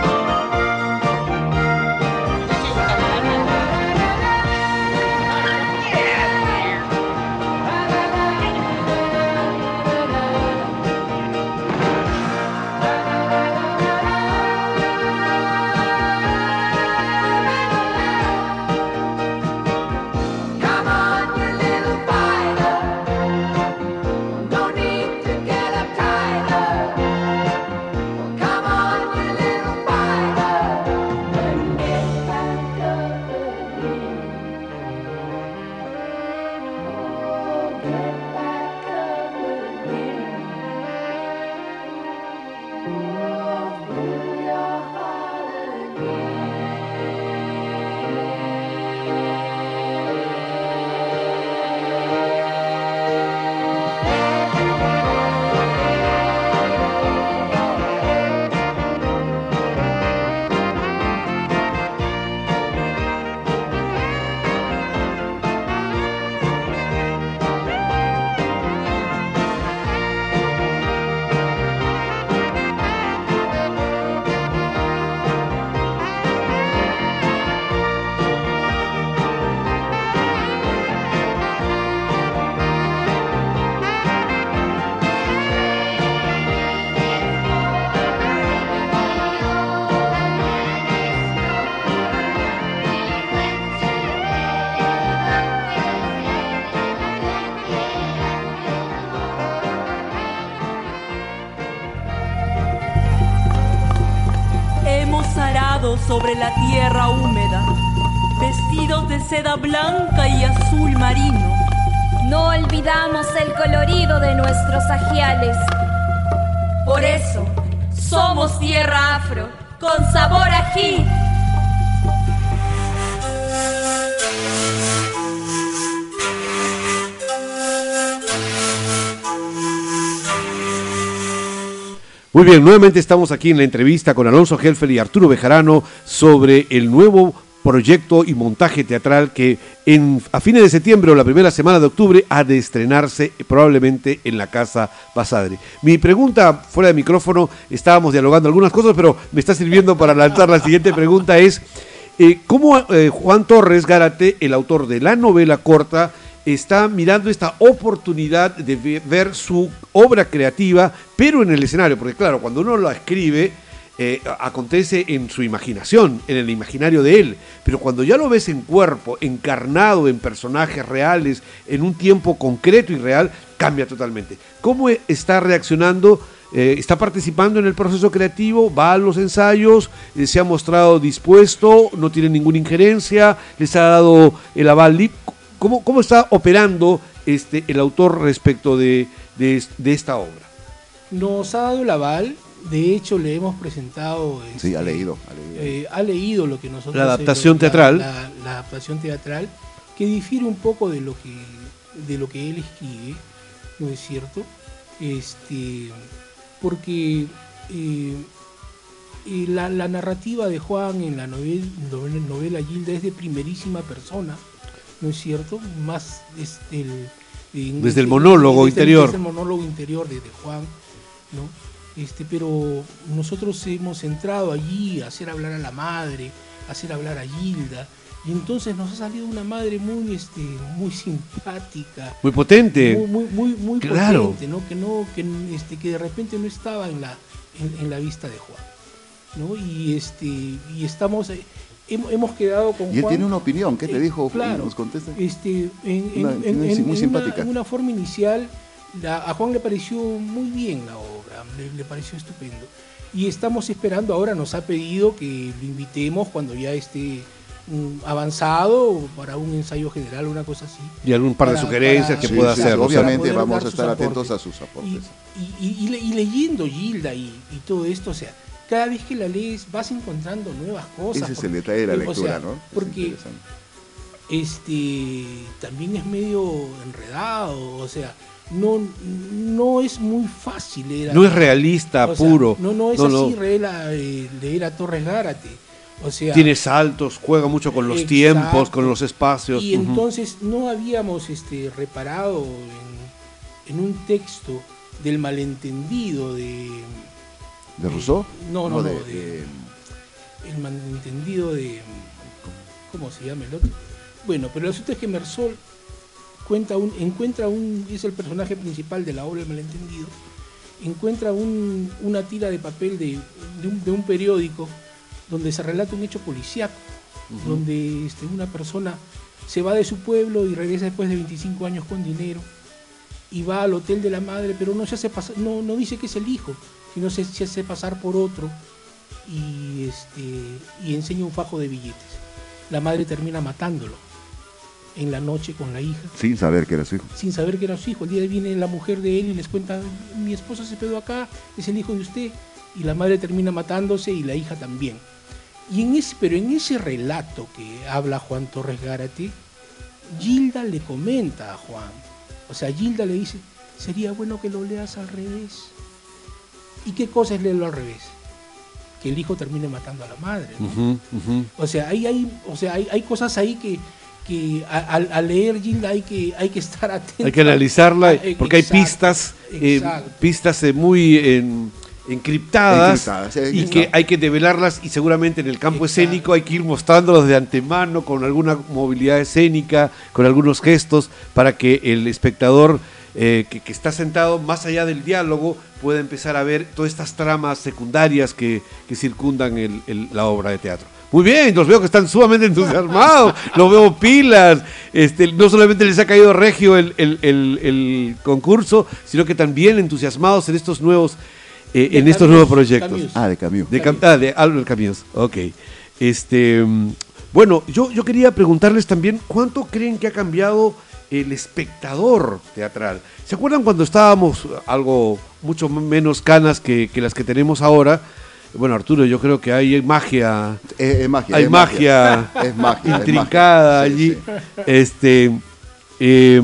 Sobre la tierra húmeda, vestidos de seda blanca y azul marino. No olvidamos el colorido de nuestros ajiales. Por eso, somos tierra afro, con sabor ají. Muy bien, nuevamente estamos aquí en la entrevista con Alonso Helfer y Arturo Bejarano sobre el nuevo proyecto y montaje teatral que en, a fines de septiembre o la primera semana de octubre ha de estrenarse probablemente en la Casa Pasadre. Mi pregunta fuera de micrófono, estábamos dialogando algunas cosas, pero me está sirviendo para lanzar la siguiente pregunta es, eh, ¿cómo eh, Juan Torres Gárate, el autor de la novela corta, está mirando esta oportunidad de ve- ver su obra creativa, pero en el escenario, porque claro, cuando uno la escribe, eh, acontece en su imaginación, en el imaginario de él, pero cuando ya lo ves en cuerpo, encarnado en personajes reales, en un tiempo concreto y real, cambia totalmente. ¿Cómo e- está reaccionando? Eh, ¿Está participando en el proceso creativo? ¿Va a los ensayos? Eh, ¿Se ha mostrado dispuesto? ¿No tiene ninguna injerencia? ¿Les ha dado el aval? ¿Cómo, cómo está operando este, el autor respecto de, de es- de esta obra? Nos ha dado el aval, de hecho le hemos presentado... Sí, ha este, leído. ha leído. eh, ha leído lo que nosotros... La adaptación la- teatral. La, la adaptación teatral, que difiere un poco de lo que, de lo que él escribe, ¿no es cierto? Este, porque eh, eh, la, la narrativa de Juan en la novel- novela, novela Gilda es de primerísima persona, ¿no es cierto? Más este, el- Desde el monólogo desde interior. desde el monólogo interior de, de Juan, ¿no? Este, pero nosotros hemos entrado allí a hacer hablar a la madre, a hacer hablar a Gilda, y entonces nos ha salido una madre muy, este, muy simpática, Muy potente. muy, muy, muy, muy Claro. potente, ¿no? Que no, que, este, que de repente no estaba en la, en, en la vista de Juan, ¿no? Y este, y estamos, eh, hemos, quedado con Y él Juan. tiene una opinión. ¿Qué te Eh, dijo? Claro. ¿Nos contesta? Este, en, en- Una- en- en- muy en simpática. Una, en una forma inicial, la- a Juan le pareció muy bien la obra, le, le pareció estupendo. Y estamos esperando, ahora nos ha pedido que lo invitemos cuando ya esté mm, avanzado para un ensayo general, una cosa así. Y algún par de Para- sugerencias para- que Sí, pueda sí, hacer. obviamente vamos a estar atentos aportes. a sus aportes. Y, y- y y leyendo Gilda y, y todo esto, o sea, cada vez que la lees vas encontrando nuevas cosas. Ese es el detalle de la o lectura, sea, ¿no? Es Porque este también es medio enredado, o sea, no, no es muy fácil leer a- no es realista, o sea, puro. no, no es No, así no. Leer, a, eh, leer a Torres Gárate. O sea, Tiene saltos, juega mucho con los Exacto. tiempos, con los espacios. y entonces no habíamos este, reparado en, en un texto del malentendido de ¿De Rousseau? No, no, no, de, de- el malentendido de ¿cómo se llama el otro? Bueno, pero el asunto es que Mersol cuenta un, encuentra un, es el personaje principal de la obra El malentendido, encuentra un- una tira de papel de, de un, de un periódico donde se relata un hecho policíaco, donde este, una persona se va de su pueblo y regresa después de 25 años con dinero y va al hotel de la madre, pero no se hace pasar, no, no dice que es el hijo, sino se, se hace pasar por otro y este y enseña un fajo de billetes. La madre termina matándolo en la noche con la hija, sin saber que era su hijo. sin saber que era su hijo. El día viene la mujer de él y les cuenta, mi esposo se quedó acá, es el hijo de usted. Y la madre termina matándose y la hija también. Y en ese, pero en ese relato que habla Juan Torres Gárate, Gilda le comenta a Juan, o sea, Gilda le dice, sería bueno que lo leas al revés. ¿Y qué cosa es leerlo al revés? Que el hijo termine matando a la madre. O sea, hay, hay, o sea, hay, hay cosas ahí que, que al al leer Gilda hay que, hay que estar atento. Hay que analizarla Ah, eh, porque hay pistas, eh, pistas eh, muy en- encriptadas y que hay que develarlas y seguramente en el campo Exacto. escénico hay que ir mostrándolos de antemano con alguna movilidad escénica, con algunos gestos para que el espectador eh, que, que está sentado más allá del diálogo pueda empezar a ver todas estas tramas secundarias que, que circundan el- el- la obra de teatro. Muy bien, los veo que están sumamente entusiasmados, los veo pilas, este, no solamente les ha caído regio el, el- el- el concurso, sino que también entusiasmados en estos nuevos eh, en estos Camus, nuevos proyectos. Camus. Ah, de Camus. De, Cam- ah, de Albert Camus, ok. Este, mm, bueno, yo, yo quería preguntarles también cuánto creen que ha cambiado el espectador teatral. ¿Se acuerdan cuando estábamos algo mucho menos canas que, que las que tenemos ahora? Bueno, Arturo, yo creo que hay magia, Es, es magia. hay es magia, Es magia. es. Sí, allí. sí. Este, eh,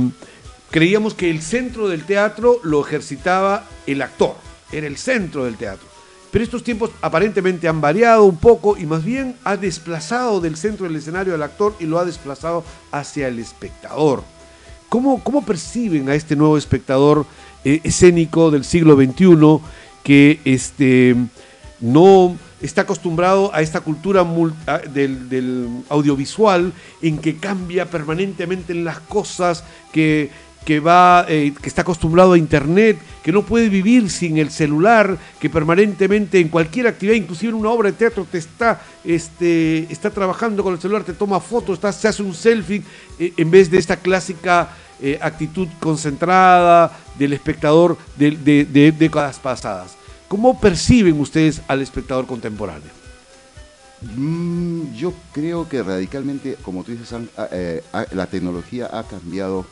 creíamos que el centro del teatro lo ejercitaba el actor, era el centro del teatro. Pero estos tiempos aparentemente han variado un poco y más bien ha desplazado del centro del escenario al actor y lo ha desplazado hacia el espectador. ¿Cómo, cómo perciben a este nuevo espectador eh, escénico del siglo XXI que este, no está acostumbrado a esta cultura del, del audiovisual en que cambia permanentemente en las cosas, que, que, va, eh, que está acostumbrado a internet, que no puede vivir sin el celular, que permanentemente en cualquier actividad, inclusive en una obra de teatro, te está, este, está trabajando con el celular, te toma fotos, está- se hace un selfie, eh, en vez de esta clásica eh, actitud concentrada del espectador de, de- de décadas pasadas. ¿Cómo perciben ustedes al espectador contemporáneo? Mm, yo creo que radicalmente, como tú dices, ah, ah, la tecnología ha cambiado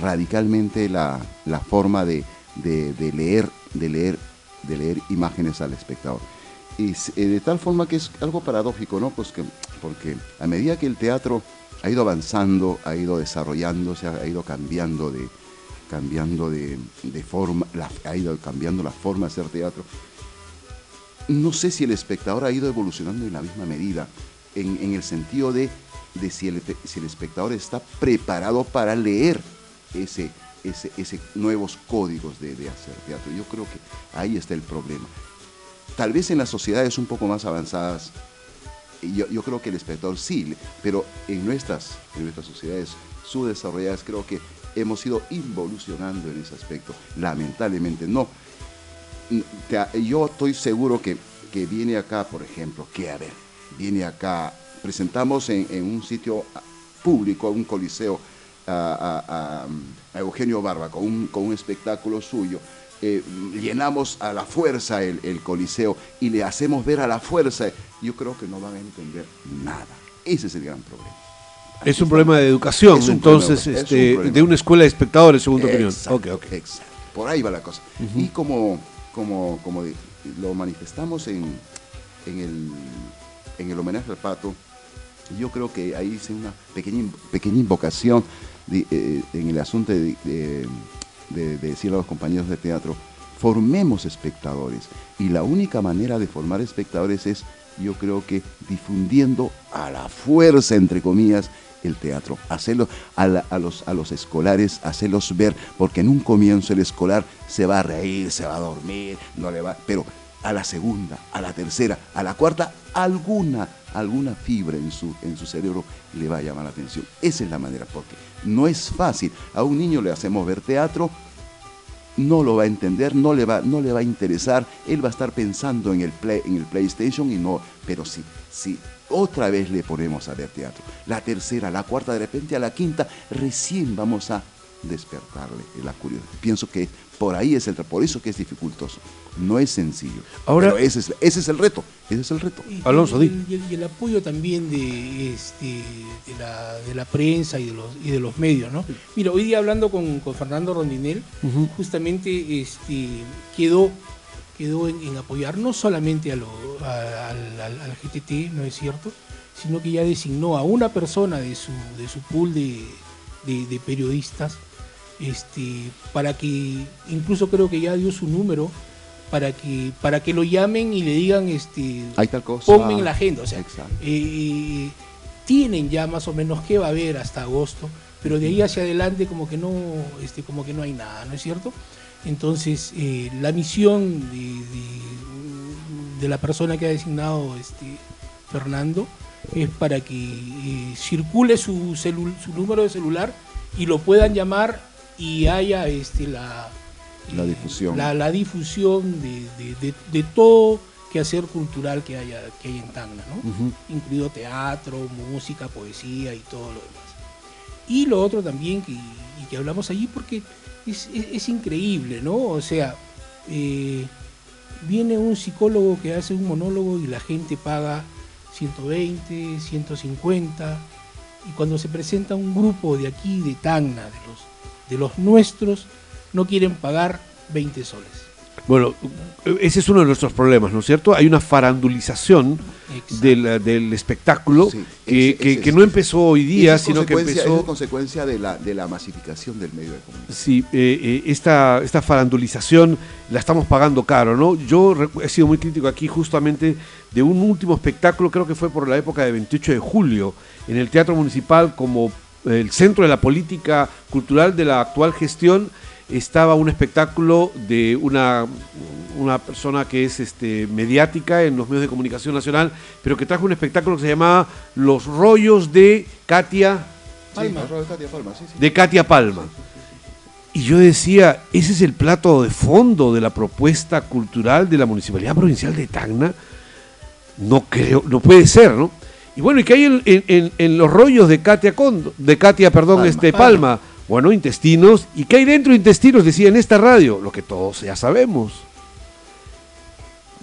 radicalmente la, la forma de, de- leer, de leer, de leer imágenes al espectador. Y eh, de tal forma que es algo paradójico, ¿no? Pues que, porque a medida que el teatro ha ido avanzando, ha ido desarrollándose, ha ido cambiando de, cambiando de, de forma, ha ido cambiando la forma de hacer teatro, no sé si el espectador ha ido evolucionando en la misma medida, en, en el sentido de, de si, el, si el espectador está preparado para leer ese, ese, ese nuevos códigos de, de hacer teatro. Yo creo que ahí está el problema. Tal vez en las sociedades un poco más avanzadas, yo, yo creo que el espectador sí, pero en nuestras, en nuestras sociedades subdesarrolladas creo que hemos ido involucionando en ese aspecto. Lamentablemente no yo estoy seguro que, que viene acá, por ejemplo, que a ver, viene acá, presentamos en, en un sitio público, un coliseo, a, a- a- a Eugenio Barba con un, con un espectáculo suyo. eh, llenamos a la fuerza el, el coliseo y le hacemos ver a la fuerza, yo creo que no van a entender nada. Ese es el gran problema. Es un problema de educación, Es entonces, problema, es este, un de una escuela de espectadores, según tu opinión. Exacto, Ok, ok. exacto. Por ahí va la cosa. Y como, como, como lo manifestamos en, en, el, en el homenaje al pato, yo creo que ahí hice una pequeña, pequeña invocación eh, en el asunto de, de- a los compañeros de teatro, formemos espectadores. Y la única manera de formar espectadores es, yo creo que difundiendo a la fuerza, entre comillas, el teatro, hacerlo a, la- a los, a los escolares, hacerlos ver, porque en un comienzo el escolar se va a reír, se va a dormir, no le va, pero a la segunda, a la tercera, a la cuarta, alguna, alguna fibra en su, en su cerebro le va a llamar la atención. Esa es la manera, porque no es fácil. A un niño le hacemos ver teatro, no lo va a entender, no le va, no le va a interesar, él va a estar pensando en el, play, en el PlayStation y no, pero sí, sí, otra vez le ponemos a ver teatro. La tercera, la cuarta, de repente a la quinta, recién vamos a despertarle la curiosidad. Pienso que por ahí es el, por eso que es dificultoso, no es sencillo. Ahora- pero ese es, ese es el reto, ese es el reto. Y- Alonso, y, di. y el, y el apoyo también de, este, de, la, de la prensa y de los, y de los medios, ¿no? Mira, hoy día hablando con, con Fernando Rondinel, justamente este, quedó, quedó en, en apoyar no solamente a lo- a- al, al- al GTT, ¿no es cierto? Sino que ya designó a una persona de su, de su pool de, de- de periodistas este, para que, incluso creo que ya dio su número, para que, para que lo llamen y le digan, este, Hay tal cosa. ponme en la agenda. O sea, eh, tienen ya más o menos qué va a haber hasta agosto, pero de ahí hacia adelante como que no, este, como que no hay nada, ¿no es cierto? Entonces, eh, la misión de, de- de la persona que ha designado este, Fernando es para que eh, circule su, celu- su número de celular y lo puedan llamar y haya este, la, La difusión. la, la difusión de, de- de- de todo quehacer cultural que haya, que hay en Tacna, ¿no? Incluido teatro, música, poesía y todo lo demás. Y lo otro también que, y que hablamos allí porque es, es- es increíble, ¿no? O sea, eh, Viene un psicólogo que hace un monólogo y la gente paga 120, 150. Y cuando se presenta un grupo de aquí, de Tacna, de los, de los nuestros, no quieren pagar 20 soles. Bueno, ese es uno de nuestros problemas, ¿no es cierto? Hay una farandulización del, del espectáculo Sí, que, ese- que- ese que es- no empezó hoy día, sino que consecuencia- empezó... Es consecuencia de la, de la masificación del medio de comunicación. Sí, eh, eh, esta, esta farandulización la estamos pagando caro, ¿no? Yo he sido muy crítico aquí justamente de un último espectáculo, creo que fue por la época de 28 de julio, en el Teatro Municipal como el centro de la política cultural de la actual gestión, estaba un espectáculo de una, una persona que es este, mediática en los medios de comunicación nacional, pero que trajo un espectáculo que se llamaba Los rollos de Katia Palma. Sí, Katia Palma, sí, sí. de Katia Palma. Y yo decía, ese es el plato de fondo de la propuesta cultural de la Municipalidad Provincial de Tacna. No creo, no puede ser, ¿no? Y bueno, ¿y qué hay en, en- en- en los rollos de Katia Condo, de Katia, perdón, Palma. este Palma? Bueno, intestinos. ¿Y qué hay dentro de intestinos? Decía en esta radio, lo que todos ya sabemos.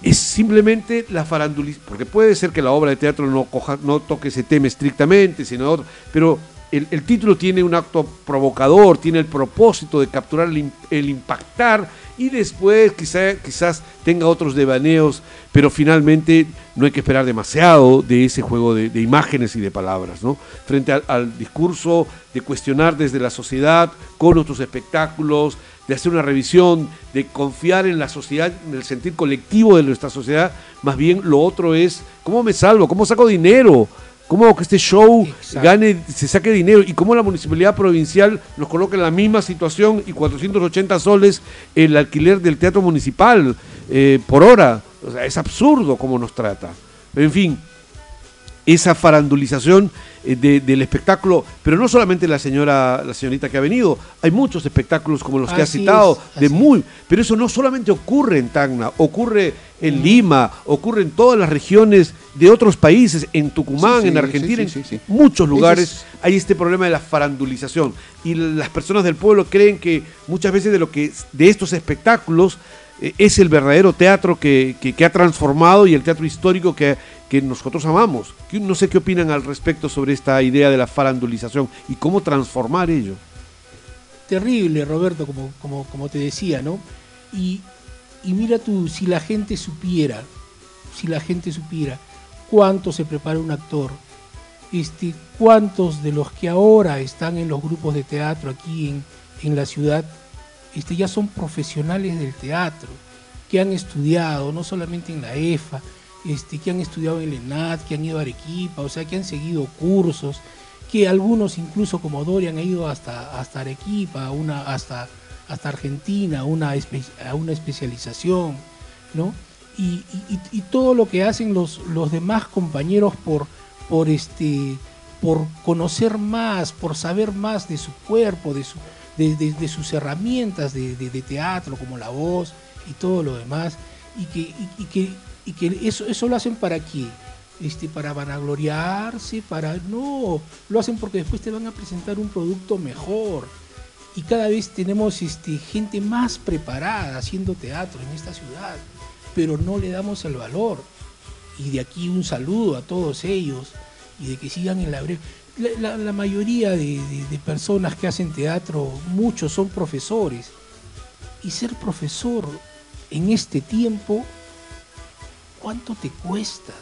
Es simplemente la farandulización, porque puede ser que la obra de teatro no, coja, no toque ese tema estrictamente, sino otro, pero el, el título tiene un acto provocador, tiene el propósito de capturar el impactar y después quizá, quizás tenga otros devaneos, pero finalmente no hay que esperar demasiado de ese juego de, de imágenes y de palabras, ¿no? Frente al, al discurso de cuestionar desde la sociedad con nuestros espectáculos, de hacer una revisión, de confiar en la sociedad, en el sentir colectivo de nuestra sociedad, más bien lo otro es, ¿cómo me salvo? ¿Cómo saco dinero? ¿Cómo hago que este show Exacto. gane, se saque dinero? ¿Y cómo la municipalidad provincial nos coloca en la misma situación y 480 soles el alquiler del teatro municipal eh, por hora? O sea, es absurdo cómo nos trata. En fin, esa farandulización eh, de- del espectáculo, pero no solamente la señora, la señorita que ha venido, hay muchos espectáculos como los que ha citado, es, de muy, pero eso no solamente ocurre en Tacna, ocurre en Lima, ocurre en todas las regiones de otros países, en Tucumán, Sí, sí, en Argentina, sí, en muchos lugares es- hay este problema de la farandulización. Y las personas del pueblo creen que muchas veces de lo que de estos espectáculos es el verdadero teatro que, que- ha transformado y el teatro histórico que, que nosotros amamos. No sé qué opinan al respecto sobre esta idea de la farandulización y cómo transformar ello. terrible, Roberto, como, como, como te decía, ¿no? Y, y mira tú, si la gente supiera, si la gente supiera cuánto se prepara un actor, este, cuántos de los que ahora están en los grupos de teatro aquí en, en la ciudad, este, ya son profesionales del teatro, que han estudiado, no solamente en la EFA, este, que han estudiado en el ENAD, que han ido a Arequipa, o sea, que han seguido cursos, que algunos incluso como Dorian han ido hasta, hasta Arequipa, una, hasta, hasta Argentina, una espe- a una especialización, ¿no? Y- y todo lo que hacen los, los demás compañeros por, por, este, por conocer más, por saber más de su cuerpo, de, su, de, sus herramientas de, teatro, como la voz y todo lo demás, y que, y que, y que eso, eso lo hacen para qué? Este, para vanagloriarse, para... No, lo hacen porque después te van a presentar un producto mejor. Y cada vez tenemos este, gente más preparada haciendo teatro en esta ciudad, pero no le damos el valor. Y de aquí un saludo a todos ellos y de que sigan en la breve. La, mayoría de- de personas que hacen teatro, muchos son profesores. Y ser profesor en este tiempo, ¿cuánto te cuesta?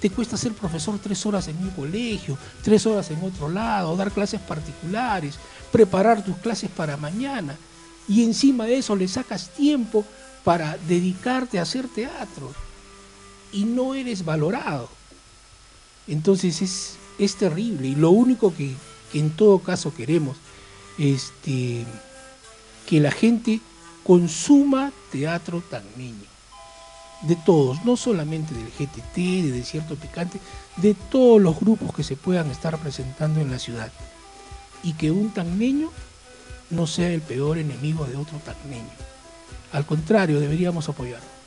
Te cuesta ser profesor tres horas en un colegio, tres horas en otro lado, dar clases particulares, preparar tus clases para mañana. Y encima de eso le sacas tiempo para dedicarte a hacer teatro. Y no eres valorado. Entonces es, es terrible. Y lo único que, en todo caso queremos, este, que la gente consuma teatro tagneño. De todos, no solamente del GTT, de Desierto Picante, de todos los grupos que se puedan estar presentando en la ciudad. Y que un tagneño no sea el peor enemigo de otro tagneño. Al contrario, deberíamos apoyarlo.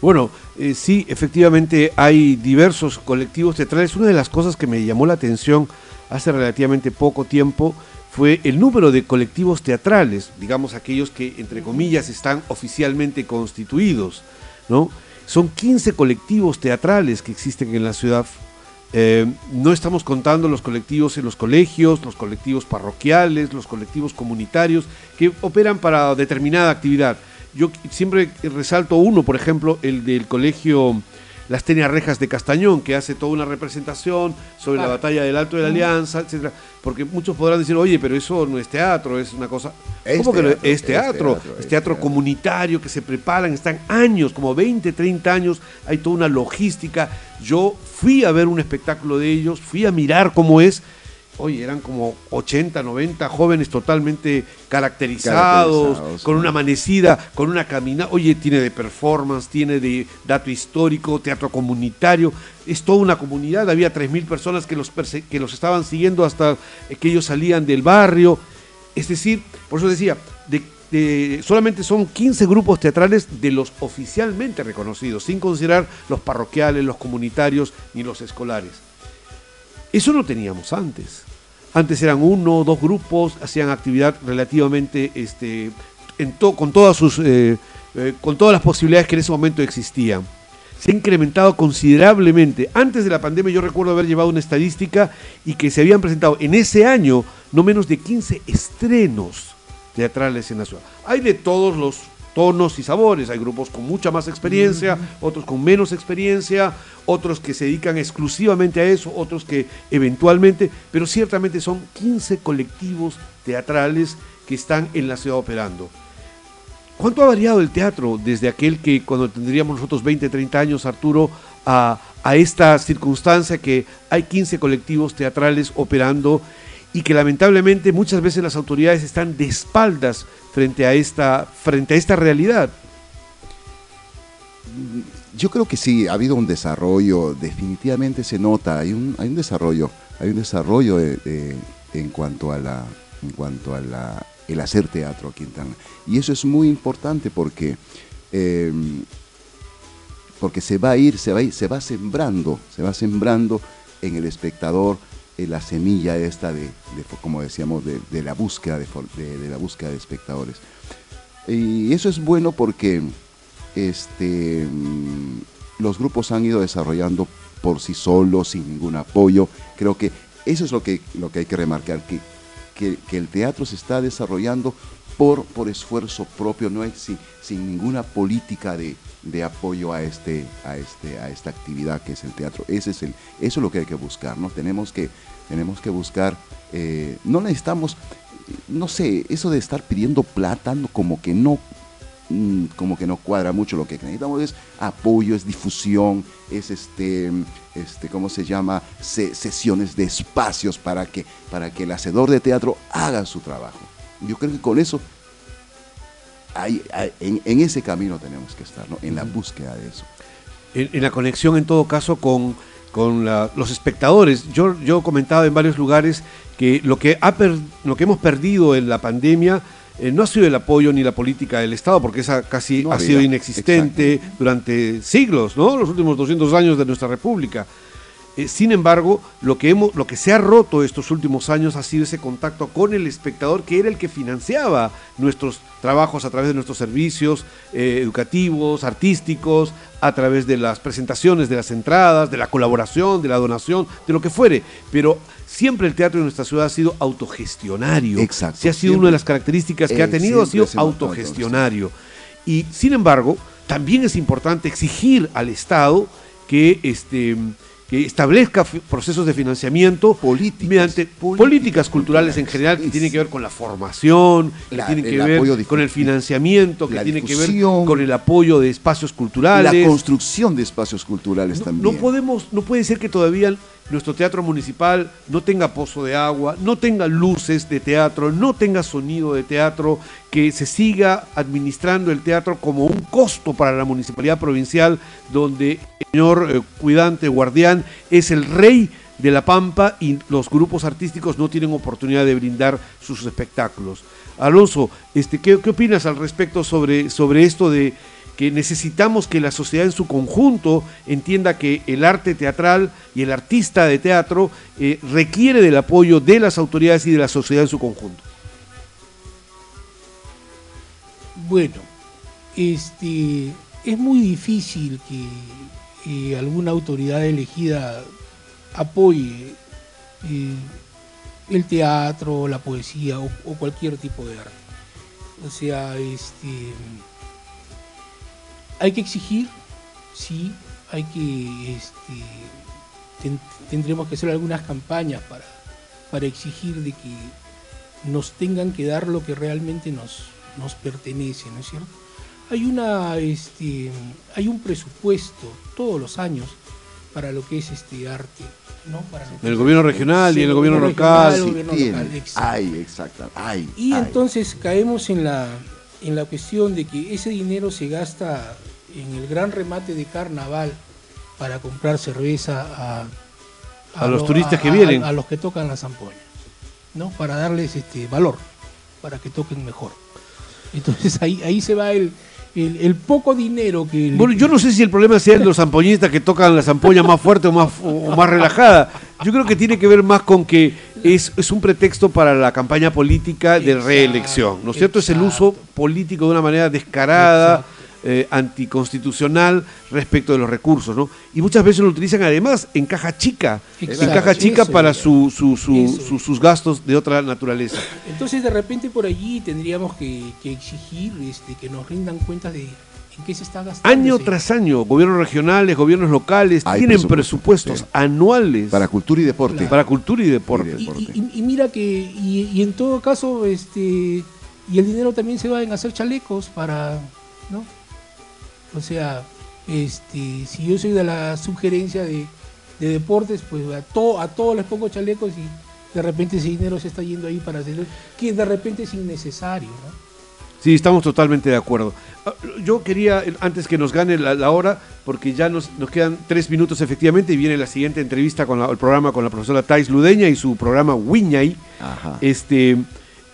Bueno, eh, sí, efectivamente hay diversos colectivos teatrales. Una de las cosas que me llamó la atención hace relativamente poco tiempo fue el número de colectivos teatrales, digamos aquellos que, entre comillas, están oficialmente constituidos, ¿no? Son 15 colectivos teatrales que existen en la ciudad. Eh, no estamos contando los colectivos en los colegios, los colectivos parroquiales, los colectivos comunitarios que operan para determinada actividad. Yo siempre resalto uno, por ejemplo, el del colegio Las Tenias Rejas de Castañón, que hace toda una representación sobre la batalla del Alto de la Alianza, etcétera. Porque muchos podrán decir, oye, pero eso no es teatro, es una cosa. Es ¿Cómo que no? teatro, es es teatro? teatro, Es teatro teatro. comunitario que se preparan, están años, como 20, 30 años, hay toda una logística. Yo fui a ver un espectáculo de ellos, fui a mirar cómo es. Oye, eran como 80, 90 jóvenes totalmente caracterizados, Caracterizados, con una amanecida, con una caminata. Oye, tiene de performance, tiene de dato histórico, teatro comunitario. Es toda una comunidad. Había 3.000 personas que los, que los estaban siguiendo hasta que ellos salían del barrio. Es decir, por eso decía, de, de- solamente son 15 grupos teatrales de los oficialmente reconocidos, sin considerar los parroquiales, los comunitarios ni los escolares. Eso no teníamos antes. Antes eran uno o dos grupos, hacían actividad relativamente este, con, todas sus, eh, eh, con todas las posibilidades que en ese momento existían. Se ha incrementado considerablemente. Antes de la pandemia yo recuerdo haber llevado una estadística y que se habían presentado en ese año no menos de 15 estrenos teatrales en la ciudad. Hay de todos los tonos y sabores. Hay grupos con mucha más experiencia, otros con menos experiencia, otros que se dedican exclusivamente a eso, otros que eventualmente, pero ciertamente son 15 colectivos teatrales que están en la ciudad operando. ¿Cuánto ha variado el teatro desde aquel que cuando tendríamos nosotros 20, 30 años, Arturo, a, a esta circunstancia que hay 15 colectivos teatrales operando y que lamentablemente muchas veces las autoridades están de espaldas frente a esta, frente a esta realidad? Yo creo que sí, ha habido un desarrollo, definitivamente se nota, hay un, hay un desarrollo, hay un desarrollo de- de- en cuanto a la, en cuanto a la, el hacer teatro aquí en Tacna. Y eso es muy importante porque, eh, porque se va a ir, se va a ir, se va sembrando, se va sembrando en el espectador eh, la semilla esta de, como decíamos, de, la búsqueda de, la búsqueda de espectadores. Y eso es bueno porque este, mm, los grupos han ido desarrollando por sí solos, sin ningún apoyo. Creo que eso es lo que, lo que hay que remarcar, que, que, el teatro se está desarrollando por, por esfuerzo propio, no sin, sin ninguna política de, de apoyo a, este, a, este, a esta actividad que es el teatro. Ese es el, eso es lo que hay que buscar, ¿no? Tenemos que, tenemos que buscar, eh, no necesitamos, no sé, eso de estar pidiendo plata, como que no, mm, como que no cuadra mucho lo que necesitamos es apoyo, es difusión, es este, este ¿cómo se llama? Se- sesiones de espacios para que, para que el hacedor de teatro haga su trabajo. Yo creo que con eso, hay- hay- en, en ese camino tenemos que estar, ¿no? en la búsqueda de eso. en, en la conexión en todo caso con, con la- los espectadores. Yo, yo comentaba en varios lugares que lo que, ha per- lo que hemos perdido en la pandemia eh, no ha sido el apoyo ni la política del Estado, porque esa casi No ha había, sido inexistente durante siglos, ¿no? Los últimos 200 años de nuestra República. Eh, sin embargo, lo que, hemos, lo que se ha roto estos últimos años ha sido ese contacto con el espectador, que era el que financiaba nuestros trabajos a través de nuestros servicios eh, educativos, artísticos, a través de las presentaciones, de las entradas, de la colaboración, de la donación, de lo que fuere. Pero siempre el teatro en nuestra ciudad ha sido autogestionario. Exacto, Sí ha sido siempre. una de las características que ha Eh, tenido, ha sido autogestionario. Y sin embargo, también es importante exigir al Estado que este que establezca procesos de financiamiento Políticas, mediante políticas políticas, culturales en general que tienen que ver con la formación, que tienen que ver con el financiamiento, que tienen que ver con el apoyo de espacios culturales. La construcción de espacios culturales No, también. no podemos, no puede ser que todavía nuestro teatro municipal no tenga pozo de agua, no tenga luces de teatro, no tenga sonido de teatro, que se siga administrando el teatro como un costo para la municipalidad provincial, donde el señor eh, cuidante, guardián, es el rey de la Pampa y los grupos artísticos no tienen oportunidad de brindar sus espectáculos. Alonso, este, ¿qué, qué opinas al respecto sobre, sobre esto de que necesitamos que la sociedad en su conjunto entienda que el arte teatral y el artista de teatro eh, requiere del apoyo de las autoridades y de la sociedad en su conjunto. Bueno, este, es muy difícil que eh, alguna autoridad elegida apoye eh, el teatro, la poesía o, o cualquier tipo de arte. O sea, este, hay que exigir, sí, hay que, este, ten- tendremos que hacer algunas campañas para, para exigir de que nos tengan que dar lo que realmente nos, nos pertenece, ¿no es cierto? Hay una este hay un presupuesto todos los años para lo que es este arte, ¿no? Para lo que el gobierno regional y en el gobierno regional, local. el Sí, gobierno tiene. local, exacto. Y entonces caemos en la, en la cuestión de que ese dinero se gasta en el gran remate de carnaval para comprar cerveza a, A los turistas que vienen. A, los que tocan la zampoña, ¿no? Para darles este valor, para que toquen mejor. Entonces ahí, ahí se va el, el, el poco dinero que... el- Bueno, yo no sé si el problema sea los zampoñistas que tocan la zampoña más fuerte o más, o más relajada. Yo creo que tiene que ver más con que es, es un pretexto para la campaña política de Exacto, reelección, ¿no es cierto? Es el uso político de una manera descarada, eh, anticonstitucional respecto de los recursos, ¿no? Y muchas veces lo utilizan además en caja chica, en caja chica eso para su, su- su- sus gastos de otra naturaleza. Entonces de repente por allí tendríamos que, que exigir este, que nos rindan cuentas de en qué se está gastando. Año ese- tras año, gobiernos regionales, gobiernos locales Hay tienen presupuesto, presupuestos sí. anuales Para cultura y deporte. para cultura y deporte. Y Y, deporte. y- y mira que, y, y en todo caso, este, y el dinero también se va en hacer chalecos para, ¿no? O sea, este, si yo soy de la sugerencia de, de deportes, pues a, to- a todos les pongo chalecos y de repente ese dinero se está yendo ahí para hacer, que de repente es innecesario, ¿no? Sí, estamos totalmente de acuerdo. Ah, Yo quería, antes que nos gane la, la hora, porque ya nos, nos quedan tres minutos efectivamente y viene la siguiente entrevista con la- el programa con la profesora Thais Ludeña y su programa Wiñay. Este,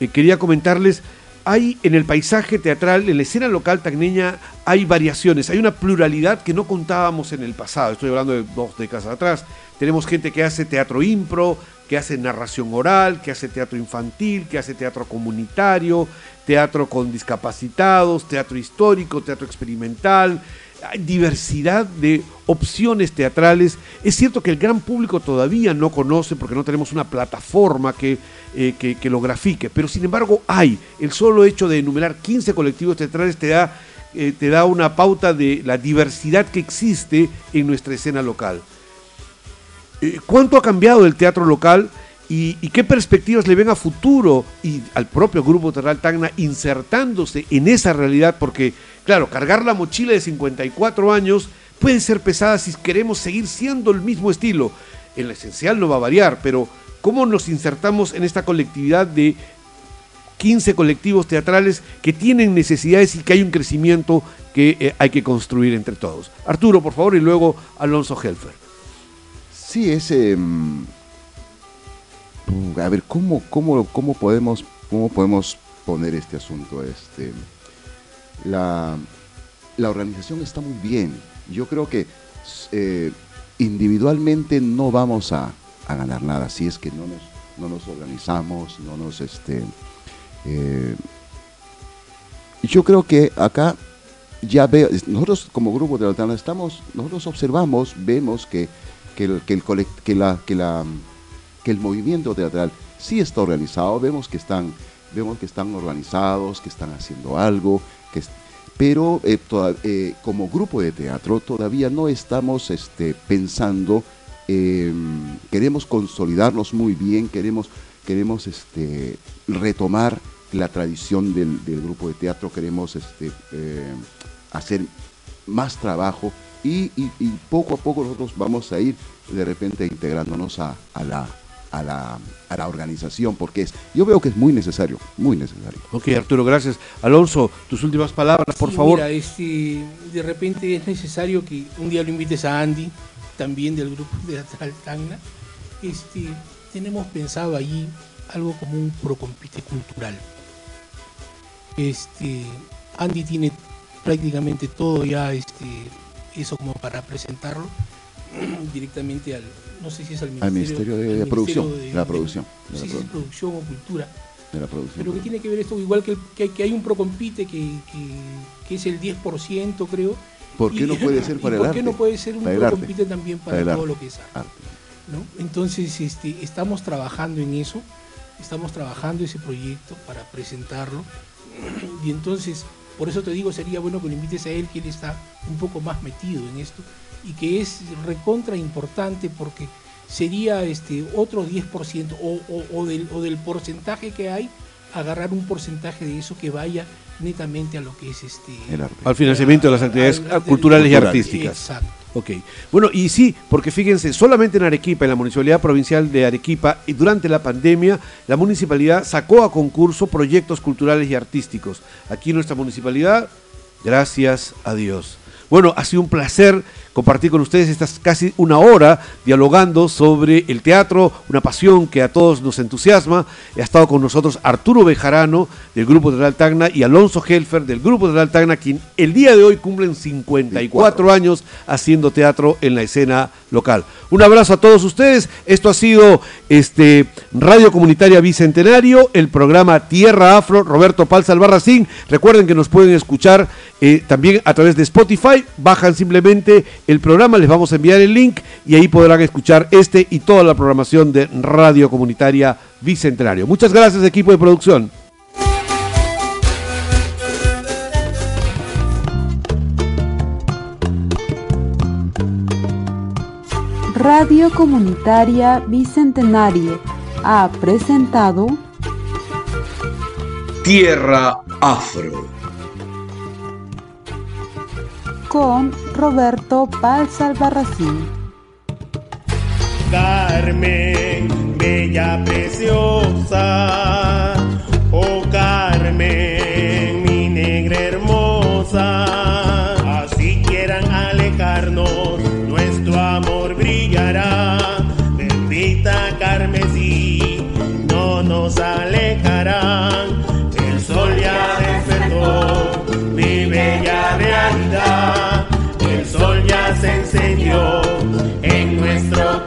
eh, quería comentarles, hay en el paisaje teatral, en la escena local tacneña, hay variaciones, hay una pluralidad que no contábamos en el pasado. Estoy hablando de dos décadas atrás. Tenemos gente que hace teatro impro, que hace narración oral, que hace teatro infantil, que hace teatro comunitario, teatro con discapacitados, teatro histórico, teatro experimental. Hay diversidad de opciones teatrales. Es cierto que el gran público todavía no conoce porque no tenemos una plataforma que, eh, que, lo grafique, pero sin embargo hay. El solo hecho de enumerar 15 colectivos teatrales te da, eh, te da una pauta de la diversidad que existe en nuestra escena local. Eh, ¿Cuánto ha cambiado el teatro local y, qué perspectivas le ven a futuro y al propio Grupo Teatral Tacna insertándose en esa realidad? Porque, claro, cargar la mochila de 54 años puede ser pesada si queremos seguir siendo el mismo estilo. En lo esencial no va a variar, pero ¿cómo nos insertamos en esta colectividad de 15 colectivos teatrales que tienen necesidades y que hay un crecimiento que eh, hay que construir entre todos? Arturo, por favor, y luego Alonso Helfer. Sí, ese. mm, a ver, ¿cómo, cómo, cómo, podemos, ¿cómo podemos poner este asunto? Este, la, la organización está muy bien. Yo creo que eh, individualmente no vamos a, a ganar nada si es que no nos, no nos organizamos, no nos. Este, eh, yo creo que acá ya veo, nosotros como grupo de Altana estamos, nosotros observamos, vemos que, que, el, que, la, que, la, que el movimiento teatral sí está organizado, vemos que están, vemos que están organizados, que están haciendo algo, que, pero eh, eh, como grupo de teatro todavía no estamos este, pensando, eh, queremos consolidarnos muy bien, queremos, queremos este, retomar la tradición del, del grupo de teatro, queremos este, eh, hacer más trabajo y, y- y poco a poco nosotros vamos a ir de repente integrándonos a, a la, a, la, a la organización, porque es, yo veo que es muy necesario, muy necesario. Ok, Arturo, gracias. Alonso, tus últimas palabras, por Sí, favor. Mira, este, de repente es necesario que un día lo invites a Andy, también del grupo teatral Tacna. Este, tenemos pensado allí algo como un procompite cultural. Este, Andy tiene prácticamente todo ya este, eso como para presentarlo directamente al, no sé si es al Ministerio, Al Ministerio de- al de Producción, de- la producción, no sé la si es produ- producción o cultura, de la producción. pero que tiene que ver esto, igual que, que, que hay un Procompite que, que, que es el 10% creo. ¿Por qué y- no puede ser para el ¿Por arte? qué no puede ser un. Procompite también para, todo arte. lo que es arte? Arte. ¿no? Entonces, este, estamos trabajando en eso, estamos trabajando ese proyecto para presentarlo. Y entonces, por eso te digo, sería bueno que lo invites a él, que él está un poco más metido en esto y que es recontra importante porque sería este otro 10% o, o, o del, o del porcentaje que hay, agarrar un porcentaje de eso que vaya netamente a lo que es este El arte. Al financiamiento de las actividades al- al- culturales y culturales. artísticas. Exacto. Ok. Bueno, y sí, porque fíjense, solamente en Arequipa, en la Municipalidad Provincial de Arequipa, y durante la pandemia, la municipalidad sacó a concurso proyectos culturales y artísticos. Aquí en nuestra municipalidad, gracias a Dios. Bueno, ha sido un placer compartir con ustedes estas casi una hora dialogando sobre el teatro, una pasión que a todos nos entusiasma. Ha estado con nosotros Arturo Bejarano del Grupo Teatral Tacna y Alonso Helfer del Grupo Teatral Tacna, quien el día de hoy cumplen 54 años haciendo teatro en la escena local. Un abrazo a todos ustedes. Esto ha sido este Radio Comunitaria Bicentenario, el programa Tierra Afro, Roberto Palza Albarracín. Recuerden que nos pueden escuchar eh, también a través de Spotify. Bajan simplemente el programa, les vamos a enviar el link y ahí podrán escuchar este y toda la programación de Radio Comunitaria Bicentenario. Muchas gracias, equipo de producción. Radio Comunitaria Bicentenario ha presentado Tierra Afro. Con Roberto Palza Albarracín. Carmen, bella preciosa, oh Carmen, mi negra hermosa, nuestro